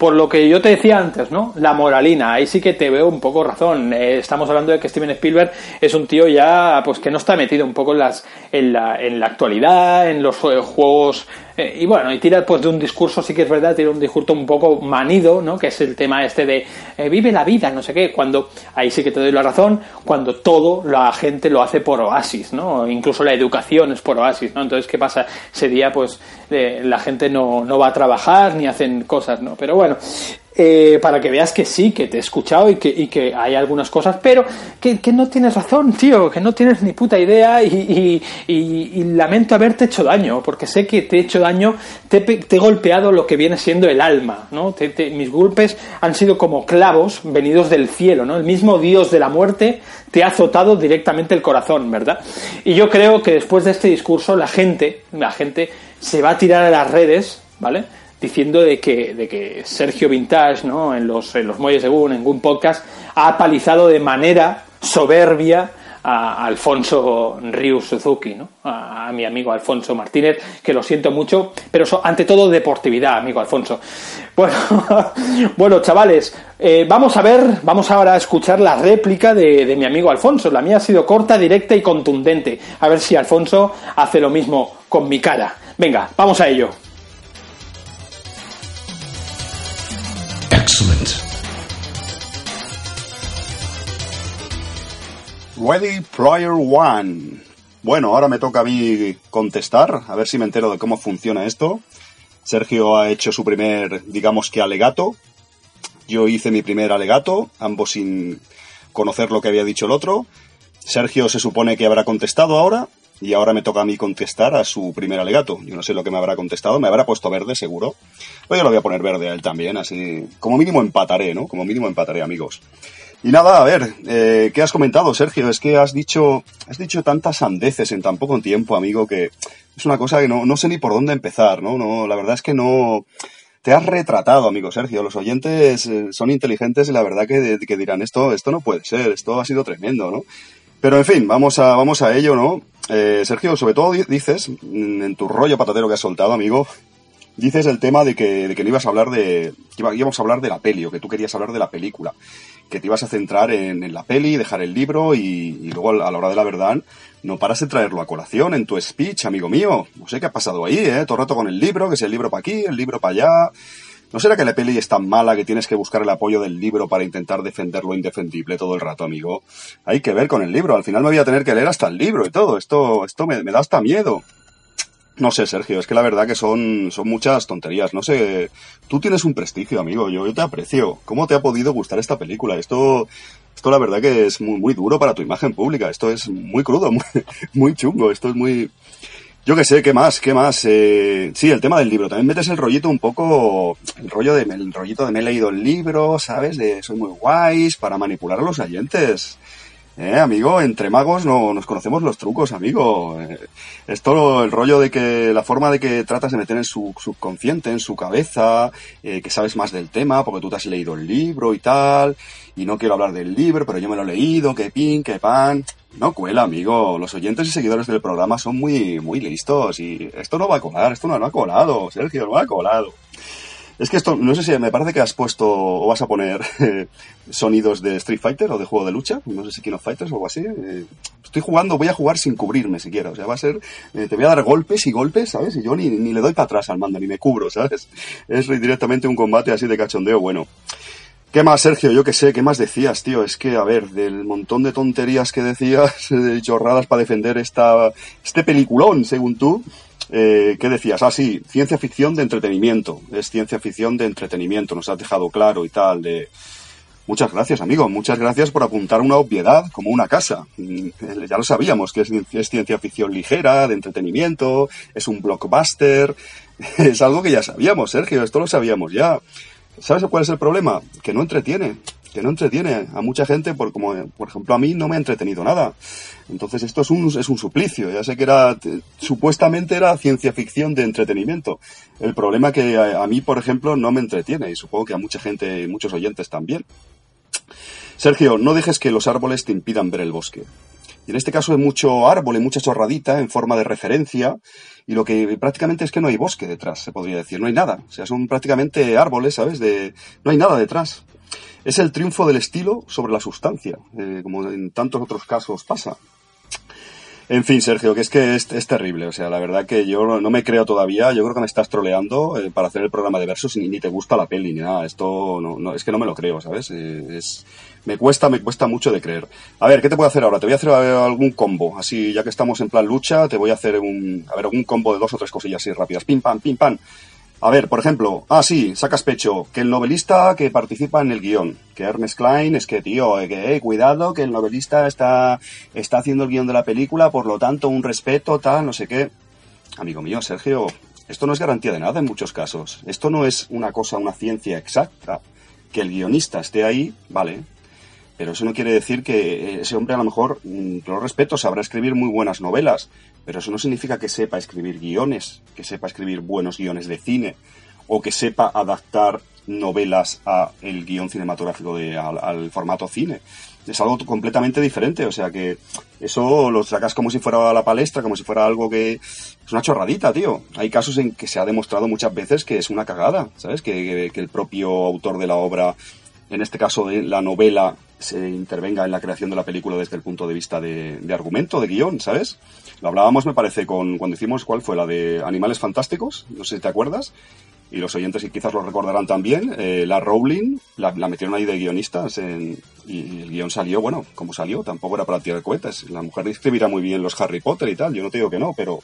Por lo que yo te decía antes, ¿no? La moralina, ahí sí que te veo un poco razón. Eh, estamos hablando de que Steven Spielberg es un tío ya, pues que no está metido un poco en las, en la, en la actualidad, en los eh, juegos eh, y bueno, y tira pues de un discurso, sí que es verdad, tira un discurso un poco manido, ¿no? Que es el tema este de eh, vive la vida, no sé qué, cuando, ahí sí que te doy la razón, cuando todo la gente lo hace por oasis, ¿no? Incluso la educación es por oasis, ¿no? Entonces, ¿qué pasa? Ese día, pues, eh, la gente no, no va a trabajar ni hacen cosas, ¿no? Pero bueno, eh, para que veas que sí, que te he escuchado y que, hay algunas cosas, pero que, no tienes razón, tío, que no tienes ni puta idea y, y, lamento haberte hecho daño, porque sé que te he hecho daño, te, he golpeado lo que viene siendo el alma, ¿no? Te, mis golpes han sido como clavos venidos del cielo, ¿no? El mismo Dios de la muerte te ha azotado directamente el corazón, ¿verdad? Y yo creo que después de este discurso la gente, la gente se va a tirar a las redes, ¿vale? Diciendo de que, de que Sergio Vintage, ¿no? en, los, en los Muelles según en un podcast, ha palizado de manera soberbia a Alfonso Ryu Suzuki, ¿no? a, mi amigo Alfonso Martínez, que lo siento mucho, pero ante todo deportividad, amigo Alfonso. Bueno, bueno chavales, eh, vamos a ver, vamos ahora a escuchar la réplica de, de mi amigo Alfonso. La mía ha sido corta, directa y contundente. A ver si Alfonso hace lo mismo con mi cara. Venga, vamos a ello. Excellent. Ready Player One. Bueno, ahora me toca a mí contestar, a ver si me entero de cómo funciona esto. Sergio ha hecho su primer, digamos que alegato. Yo hice mi primer alegato, ambos sin conocer lo que había dicho el otro. Sergio se supone que habrá contestado ahora y ahora me toca a mí contestar a su primer alegato. Yo no sé lo que me habrá contestado, me habrá puesto verde seguro. Pero yo lo voy a poner verde a él también, así como mínimo empataré, ¿no? Como mínimo empataré, amigos. Y nada, a ver, eh, ¿qué has comentado, Sergio? Es que has dicho, has dicho tantas sandeces en tan poco tiempo, amigo, que es una cosa que no, no sé ni por dónde empezar, ¿no? no La verdad es que no... Te has retratado, amigo Sergio. Los oyentes eh, son inteligentes y la verdad que, que dirán, esto, esto no puede ser, esto ha sido tremendo, ¿no? Pero en fin, vamos a, vamos a ello, ¿no? Eh, Sergio, sobre todo dices, mm, en tu rollo patatero que has soltado, amigo, dices el tema de que, de que no ibas a hablar de. que íbamos a hablar de la peli, o que tú querías hablar de la película. Que te ibas a centrar en, la peli, dejar el libro y, luego a la hora de la verdad no paras de traerlo a colación en tu speech, amigo mío. No sé qué ha pasado ahí, ¿eh? Todo el rato con el libro, que si el libro para aquí, el libro para allá. ¿No será que la peli es tan mala que tienes que buscar el apoyo del libro para intentar defender lo indefendible todo el rato, amigo? Hay que ver con el libro. Al final me voy a tener que leer hasta el libro y todo. Esto, esto me, da hasta miedo. No sé, Sergio, es que la verdad que son, son muchas tonterías. No sé, tú tienes un prestigio, amigo. Yo, yo te aprecio. ¿Cómo te ha podido gustar esta película? Esto, esto la verdad que es muy, duro para tu imagen pública. Esto es muy crudo, muy, muy chungo. Esto es muy, yo qué sé, ¿qué más? ¿Qué más? Eh, sí, el tema del libro. También metes el rollito un poco, el rollo de, el rollito de me he leído el libro, ¿sabes? De soy muy guays para manipular a los oyentes. Eh, amigo, entre magos no nos conocemos los trucos, amigo. Eh, esto, el rollo de que la forma de que tratas de meter en su subconsciente, en su cabeza, eh, que sabes más del tema porque tú te has leído el libro y tal, y no quiero hablar del libro, pero yo me lo he leído, que pin, que pan. No cuela, amigo. Los oyentes y seguidores del programa son muy, muy listos y esto no va a colar, esto no, ha colado, Sergio, no ha colado. Es que esto, no sé si me parece que has puesto o vas a poner eh, sonidos de Street Fighter o de juego de lucha, no sé si King of Fighters o algo así. Eh, estoy jugando, voy a jugar sin cubrirme siquiera, o sea, va a ser, eh, te voy a dar golpes y golpes, ¿sabes? Y yo ni, ni le doy para atrás al mando, ni me cubro, ¿sabes? Es directamente un combate así de cachondeo bueno. ¿Qué más, Sergio? Yo qué sé, ¿qué más decías, tío? Es que, a ver, del montón de tonterías que decías, de chorradas para defender esta, este peliculón, según tú, eh, ¿Qué decías? Ah, sí, ciencia ficción de entretenimiento. Es ciencia ficción de entretenimiento, nos has dejado claro y tal. De... Muchas gracias, amigo. Muchas gracias por apuntar una obviedad como una casa. Mm, ya lo sabíamos, que es, es ciencia ficción ligera, de entretenimiento, es un blockbuster. Es algo que ya sabíamos, Sergio, esto lo sabíamos ya. ¿Sabes cuál es el problema? Que no entretiene que no entretiene a mucha gente, por, como por ejemplo a mí no me ha entretenido nada. Entonces esto es un, es un suplicio. Ya sé que era, supuestamente era ciencia ficción de entretenimiento. El problema que a, mí, por ejemplo, no me entretiene y supongo que a mucha gente, muchos oyentes también. Sergio, no dejes que los árboles te impidan ver el bosque. Y en este caso hay mucho árbol y mucha chorradita en forma de referencia y lo que prácticamente es que no hay bosque detrás, se podría decir, no hay nada. O sea, son prácticamente árboles, ¿sabes? De, no hay nada detrás. Es el triunfo del estilo sobre la sustancia, eh, como en tantos otros casos pasa. En fin, Sergio, que es que es, terrible. O sea, la verdad que yo no me creo todavía. Yo creo que me estás troleando eh, para hacer el programa de versos y ni te gusta la peli ni nada. Esto no, es que no me lo creo, ¿sabes? Eh, es, me cuesta, me cuesta mucho de creer. A ver, ¿qué te puedo hacer ahora? Te voy a hacer algún combo. Así, ya que estamos en plan lucha, te voy a hacer un, a ver, algún combo de dos o tres cosillas así rápidas. Pim, pam, pim, pam. A ver, por ejemplo, ah, sí, sacas pecho, que el novelista que participa en el guion, que Ernest Klein, es que, tío, eh, que, eh, cuidado, que el novelista está, está haciendo el guion de la película, por lo tanto, un respeto, tal, no sé qué. Amigo mío, Sergio, esto no es garantía de nada en muchos casos. Esto no es una cosa, una ciencia exacta. Que el guionista esté ahí, vale, pero eso no quiere decir que ese hombre a lo mejor, mm, lo respeto, sabrá escribir muy buenas novelas, pero eso no significa que sepa escribir guiones, que sepa escribir buenos guiones de cine, o que sepa adaptar novelas a el guion cinematográfico de, al, formato cine. Es algo completamente diferente, o sea que eso lo sacas como si fuera la palestra, como si fuera algo que es una chorradita, tío. Hay casos en que se ha demostrado muchas veces que es una cagada, ¿sabes? Que el propio autor de la obra en este caso de la novela, se intervenga en la creación de la película desde el punto de vista de, argumento, de guion, ¿sabes? Lo hablábamos, me parece, con cuando hicimos, ¿cuál fue? La de Animales Fantásticos, no sé si te acuerdas, y los oyentes quizás lo recordarán también, eh, la Rowling la, metieron ahí de guionistas y el guion salió, bueno, como salió, tampoco era para tirar cohetes. La mujer escribirá muy bien los Harry Potter y tal, yo no te digo que no, pero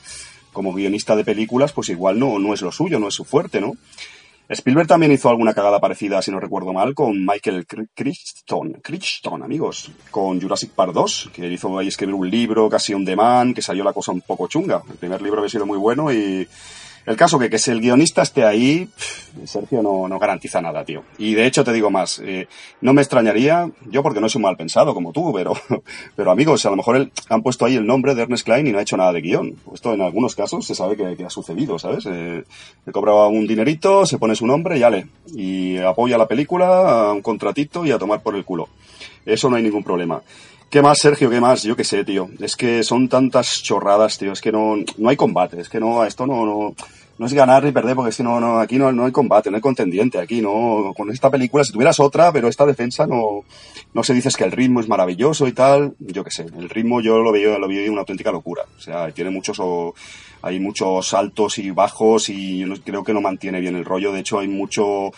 como guionista de películas, pues igual no, no es lo suyo, no es su fuerte, ¿no? Spielberg también hizo alguna cagada parecida, si no recuerdo mal, con Michael Crichton, Crichton, amigos, con Jurassic Park 2, que hizo ahí escribir un libro, casi un demand, que salió la cosa un poco chunga. El primer libro había sido muy bueno y el caso que, que si el guionista esté ahí, Sergio no, no garantiza nada, tío. Y de hecho te digo más, eh, no me extrañaría, yo porque no soy mal pensado como tú, pero, pero amigos, a lo mejor han puesto ahí el nombre de Ernest Klein y no ha hecho nada de guion. Esto en algunos casos se sabe que, ha sucedido, ¿sabes? Eh, le cobraba un dinerito, se pone su nombre y ale. Y apoya la película, a un contratito y a tomar por el culo. Eso no hay ningún problema. ¿Qué más, Sergio? ¿Qué más? Yo qué sé, tío. Es que son tantas chorradas, tío. Es que no, no hay combate. Es que no, esto no, no, no es ganar ni perder, porque si no, no, aquí no, no hay combate, no hay contendiente. Aquí no, con esta película, si tuvieras otra, pero esta defensa no, no se dices que el ritmo es maravilloso y tal. Yo qué sé. El ritmo yo lo veo, lo veo una auténtica locura. O sea, tiene muchos, hay muchos altos y bajos y yo creo que no mantiene bien el rollo. De hecho, hay mucho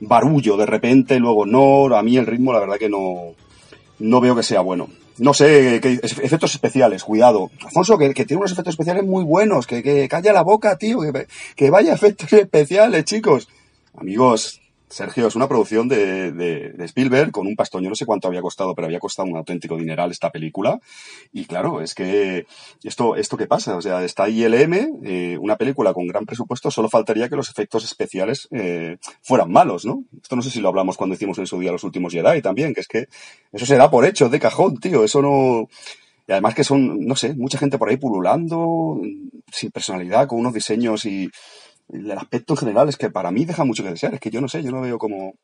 barullo de repente, luego no. A mí el ritmo, la verdad que no, no veo que sea bueno. No sé, que, efectos especiales, cuidado. Alfonso, que, tiene unos efectos especiales muy buenos, que, que calla la boca, tío, que, que vaya efectos especiales, chicos. Amigos, Sergio, es una producción de, Spielberg con un pastón. Yo no sé cuánto había costado, pero había costado un auténtico dineral esta película. Y claro, es que esto, esto qué pasa, o sea, está ILM, eh, una película con gran presupuesto, solo faltaría que los efectos especiales eh, fueran malos, ¿no? Esto no sé si lo hablamos cuando hicimos en su día los últimos Jedi también, que es que eso se da por hecho de cajón, tío. Eso no. Y además que son, no sé, mucha gente por ahí pululando, sin personalidad, con unos diseños y el aspecto en general es que para mí deja mucho que desear. Es que yo no sé, yo no veo como...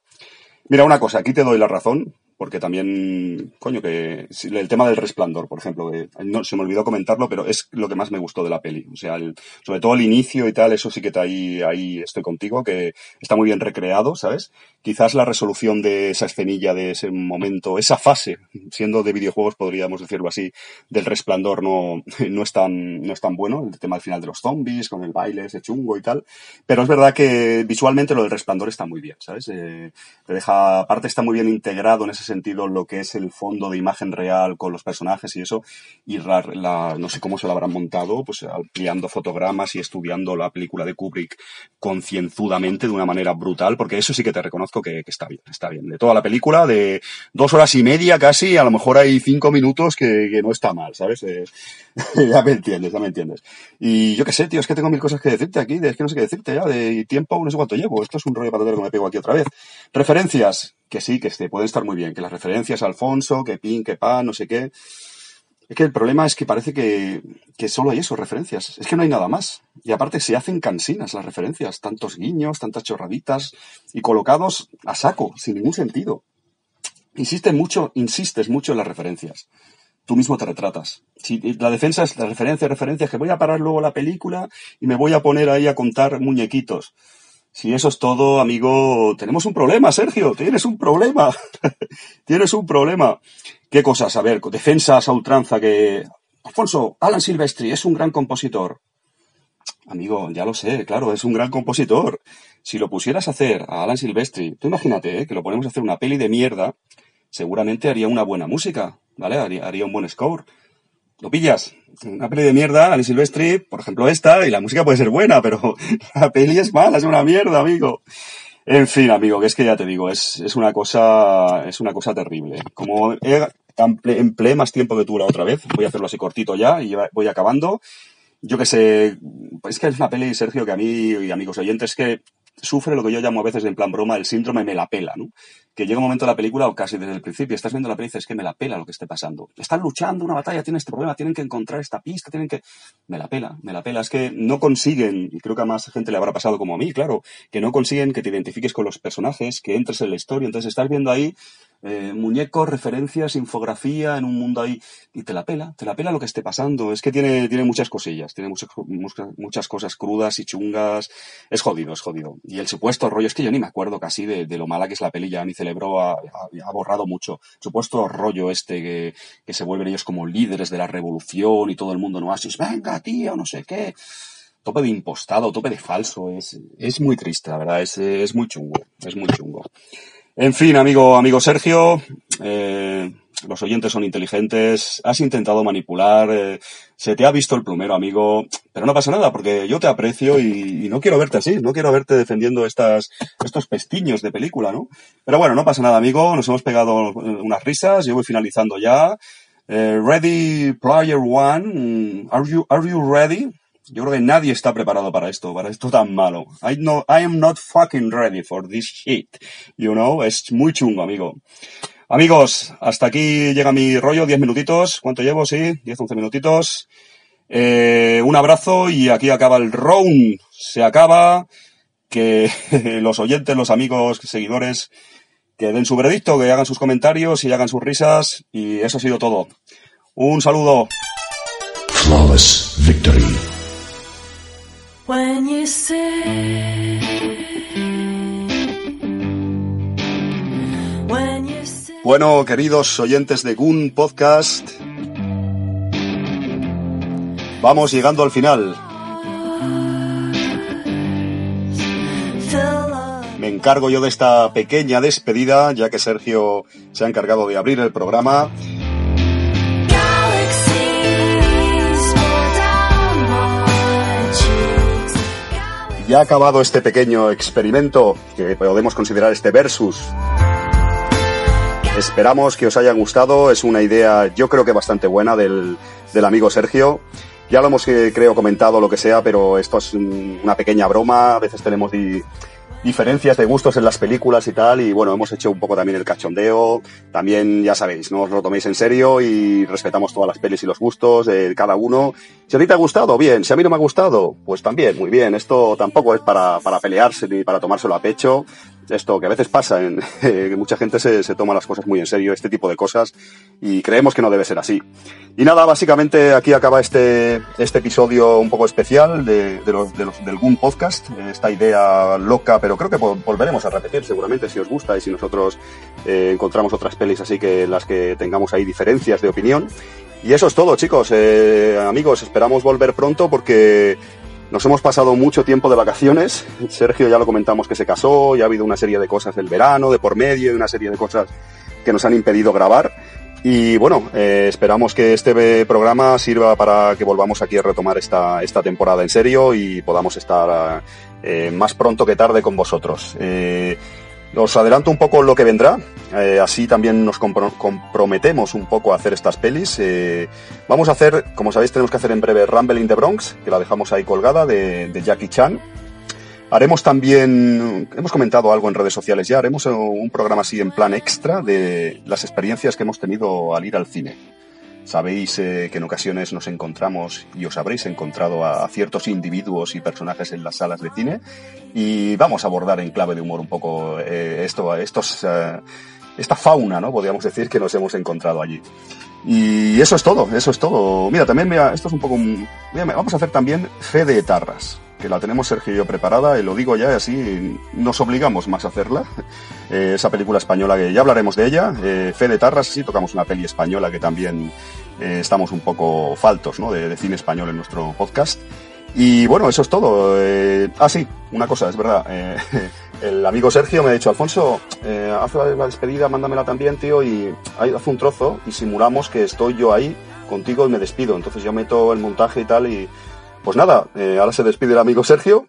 Mira, una cosa, aquí te doy la razón, porque también, coño, que el tema del resplandor, por ejemplo, no, se me olvidó comentarlo, pero es lo que más me gustó de la peli. O sea, sobre todo el inicio y tal, eso sí que está ahí, ahí estoy contigo, que está muy bien recreado, ¿sabes? Quizás la resolución de esa escenilla, de ese momento, esa fase, siendo de videojuegos, podríamos decirlo así, del resplandor no, no es tan, no es tan bueno, el tema al final de los zombies, con el baile ese chungo y tal, pero es verdad que visualmente lo del resplandor está muy bien, ¿sabes? Eh, te deja, aparte está muy bien integrado en ese sentido lo que es el fondo de imagen real con los personajes y eso, y la, no sé cómo se lo habrán montado, pues ampliando fotogramas y estudiando la película de Kubrick concienzudamente de una manera brutal, porque eso sí que te reconozco que, está bien, está bien. De toda la película, de dos horas y media casi, a lo mejor hay cinco minutos que, no está mal, ¿sabes? Eh, ya me entiendes, ya me entiendes. Y yo qué sé, tío, es que tengo mil cosas que decirte aquí, es que no sé qué decirte ya, de tiempo, no sé cuánto llevo. Esto es un rollo patatero que me pego aquí otra vez. Referencias, que sí, que este, pueden estar muy bien, que las referencias a Alfonso, que Pin, que Pan, no sé qué. Es que el problema es que parece que, que solo hay eso, referencias. Es que no hay nada más. Y aparte se hacen cansinas las referencias, tantos guiños, tantas chorraditas, y colocados a saco, sin ningún sentido. Insistes mucho, insistes mucho en las referencias. Tú mismo te retratas. Si la defensa es la referencia, referencia, que voy a parar luego la película y me voy a poner ahí a contar muñequitos. Si eso es todo, amigo, tenemos un problema, Sergio, tienes un problema. tienes un problema. ¿Qué cosas? A ver, defensas a ultranza que... Alfonso, Alan Silvestri es un gran compositor. Amigo, ya lo sé, claro, es un gran compositor. Si lo pusieras a hacer a Alan Silvestri, tú imagínate ¿eh? que lo ponemos a hacer una peli de mierda, seguramente haría una buena música, ¿vale? Haría, haría un buen score. ¿Lo pillas? Una peli de mierda, Alan Silvestri, por ejemplo esta, y la música puede ser buena, pero la peli es mala, es una mierda, amigo. En fin, amigo, que es que ya te digo, es, es una cosa, es una cosa terrible. Como empleé más tiempo que tú la otra vez, voy a hacerlo así cortito ya y voy acabando. Yo que sé, es que es una peli, Sergio, que a mí y amigos oyentes que sufre lo que yo llamo a veces en plan broma el síndrome me la pela, ¿no? Que llega un momento de la película, o casi desde el principio, estás viendo la película y dices, es que me la pela lo que esté pasando. Están luchando una batalla, tienen este problema, tienen que encontrar esta pista, tienen que... Me la pela, me la pela. Es que no consiguen, y creo que a más gente le habrá pasado como a mí, claro, que no consiguen que te identifiques con los personajes, que entres en la historia. Entonces estás viendo ahí eh, muñecos, referencias, infografía en un mundo ahí y te la pela, te la pela lo que esté pasando. Es que tiene, tiene muchas cosillas, tiene muchas, muchas cosas crudas y chungas. Es jodido, es jodido. Y el supuesto rollo, es que yo ni me acuerdo casi de, lo mala que es la peli, ya mi cerebro ha, borrado mucho. El supuesto rollo este que, que se vuelven ellos como líderes de la revolución y todo el mundo no haces, venga tío, no sé qué tope de impostado, tope de falso. Es, es muy triste, la verdad. Es, es muy chungo. Es muy chungo. En fin, amigo, amigo Sergio, eh, los oyentes son inteligentes, has intentado manipular, eh, se te ha visto el plumero, amigo, pero no pasa nada, porque yo te aprecio y, no quiero verte así, no quiero verte defendiendo estas, estos pestiños de película, ¿no? Pero bueno, no pasa nada, amigo, nos hemos pegado unas risas, yo voy finalizando ya. Eh, ready Player One, are you, are you ready? Yo creo que nadie está preparado para esto, para esto tan malo. I, no, I am not fucking ready for this shit. You know, es muy chungo, amigo. Amigos, hasta aquí llega mi rollo, 10 minutitos. ¿Cuánto llevo? Sí, 10, 11 minutitos. Eh, un abrazo y aquí acaba el round. Se acaba. Que los oyentes, los amigos, seguidores, que den su veredicto, que hagan sus comentarios y hagan sus risas. Y eso ha sido todo. Un saludo. Bueno, queridos oyentes de Goon Podcast, vamos llegando al final. Me encargo yo de esta pequeña despedida, ya que Sergio se ha encargado de abrir el programa. Ya acabado este pequeño experimento que podemos considerar este versus. Esperamos que os haya gustado. Es una idea, yo creo que bastante buena del, del amigo Sergio. Ya lo hemos, eh, creo, comentado lo que sea, pero esto es una pequeña broma. A veces tenemos diferencias de gustos en las películas y tal, y bueno, hemos hecho un poco también el cachondeo, también ya sabéis, no os lo toméis en serio y respetamos todas las pelis y los gustos de cada uno. Si a ti te ha gustado, bien, si a mí no me ha gustado, pues también, muy bien, esto tampoco es para, para pelearse ni para tomárselo a pecho, esto que a veces pasa, en, que mucha gente se, se, toma las cosas muy en serio, este tipo de cosas, y creemos que no debe ser así. Y nada, básicamente aquí acaba este, este episodio un poco especial de, de los, de los, del Goon Podcast, esta idea loca, pero creo que volveremos a repetir seguramente si os gusta y si nosotros eh, encontramos otras pelis así que las que tengamos ahí diferencias de opinión. Y eso es todo, chicos. Eh, amigos, esperamos volver pronto porque nos hemos pasado mucho tiempo de vacaciones. Sergio ya lo comentamos que se casó, ya ha habido una serie de cosas del verano, de por medio, y una serie de cosas que nos han impedido grabar. Y bueno, eh, esperamos que este programa sirva para que volvamos aquí a retomar esta, esta temporada en serio y podamos estar eh, más pronto que tarde con vosotros. Eh, os adelanto un poco lo que vendrá, eh, así también nos comprometemos un poco a hacer estas pelis. Eh, vamos a hacer, como sabéis, tenemos que hacer en breve Rumble in the Bronx, que la dejamos ahí colgada, de, de Jackie Chan. Haremos también, hemos comentado algo en redes sociales ya, haremos un programa así en plan extra de las experiencias que hemos tenido al ir al cine. Sabéis eh, que en ocasiones nos encontramos y os habréis encontrado a, ciertos individuos y personajes en las salas de cine y vamos a abordar en clave de humor un poco eh, esto, estos, eh, esta fauna, ¿no? Podríamos decir que nos hemos encontrado allí. Y eso es todo, eso es todo. Mira, también, mira, esto es un poco... Mira, vamos a hacer también fe de etarras que la tenemos Sergio yo preparada, y lo digo ya, así nos obligamos más a hacerla. Eh, esa película española que ya hablaremos de ella. Eh, Fe de Tarras, sí, tocamos una peli española que también eh, estamos un poco faltos ¿no? de, cine español en nuestro podcast. Y bueno, eso es todo. Eh, ah, sí, una cosa, es verdad. Eh, el amigo Sergio me ha dicho, Alfonso, eh, haz la despedida, mándamela también, tío, y haz un trozo y simulamos que estoy yo ahí contigo y me despido. Entonces yo meto el montaje y tal y pues nada, eh, ahora se despide el amigo Sergio.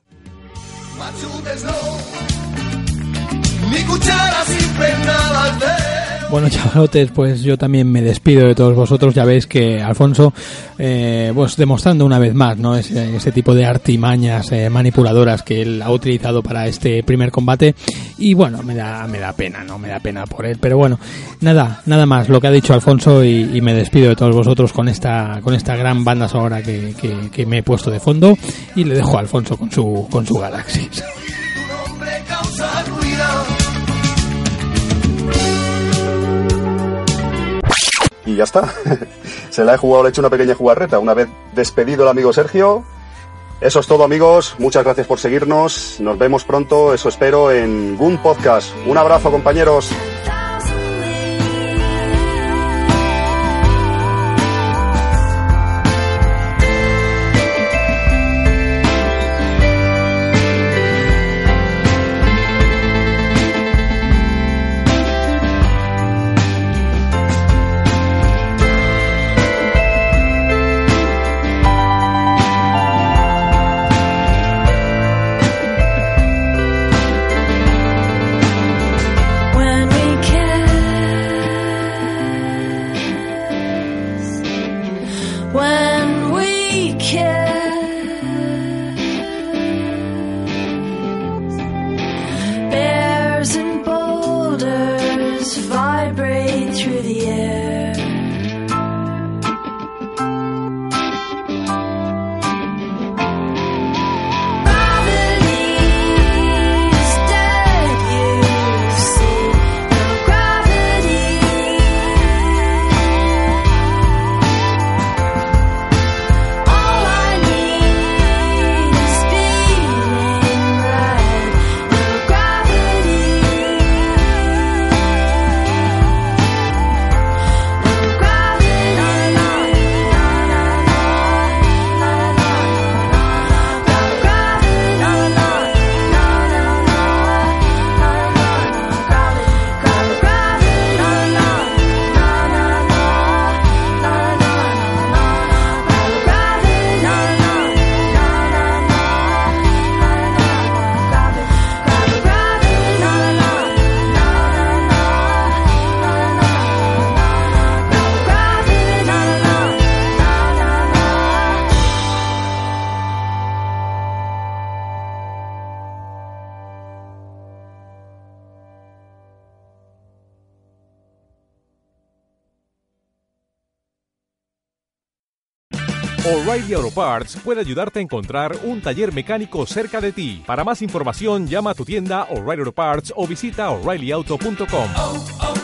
Bueno, chavalotes, pues yo también me despido de todos vosotros. Ya veis que Alfonso, eh, pues demostrando una vez más, ¿no? Ese, tipo de artimañas eh, manipuladoras que él ha utilizado para este primer combate. Y bueno, me da, me da pena, ¿no? Me da pena por él. Pero bueno, nada, nada más lo que ha dicho Alfonso y, me despido de todos vosotros con esta, con esta gran banda sonora que, que, que me he puesto de fondo. Y le dejo a Alfonso con su, con su Galaxis. y ya está. Se la he jugado, le he hecho una pequeña jugarreta. Una vez despedido el amigo Sergio. Eso es todo amigos, muchas gracias por seguirnos, nos vemos pronto, eso espero, en Goon Podcast. Un abrazo compañeros. Parts puede ayudarte a encontrar un taller mecánico cerca de ti. Para más información, llama a tu tienda O'Reilly Auto Parts o visita oreillyauto.com.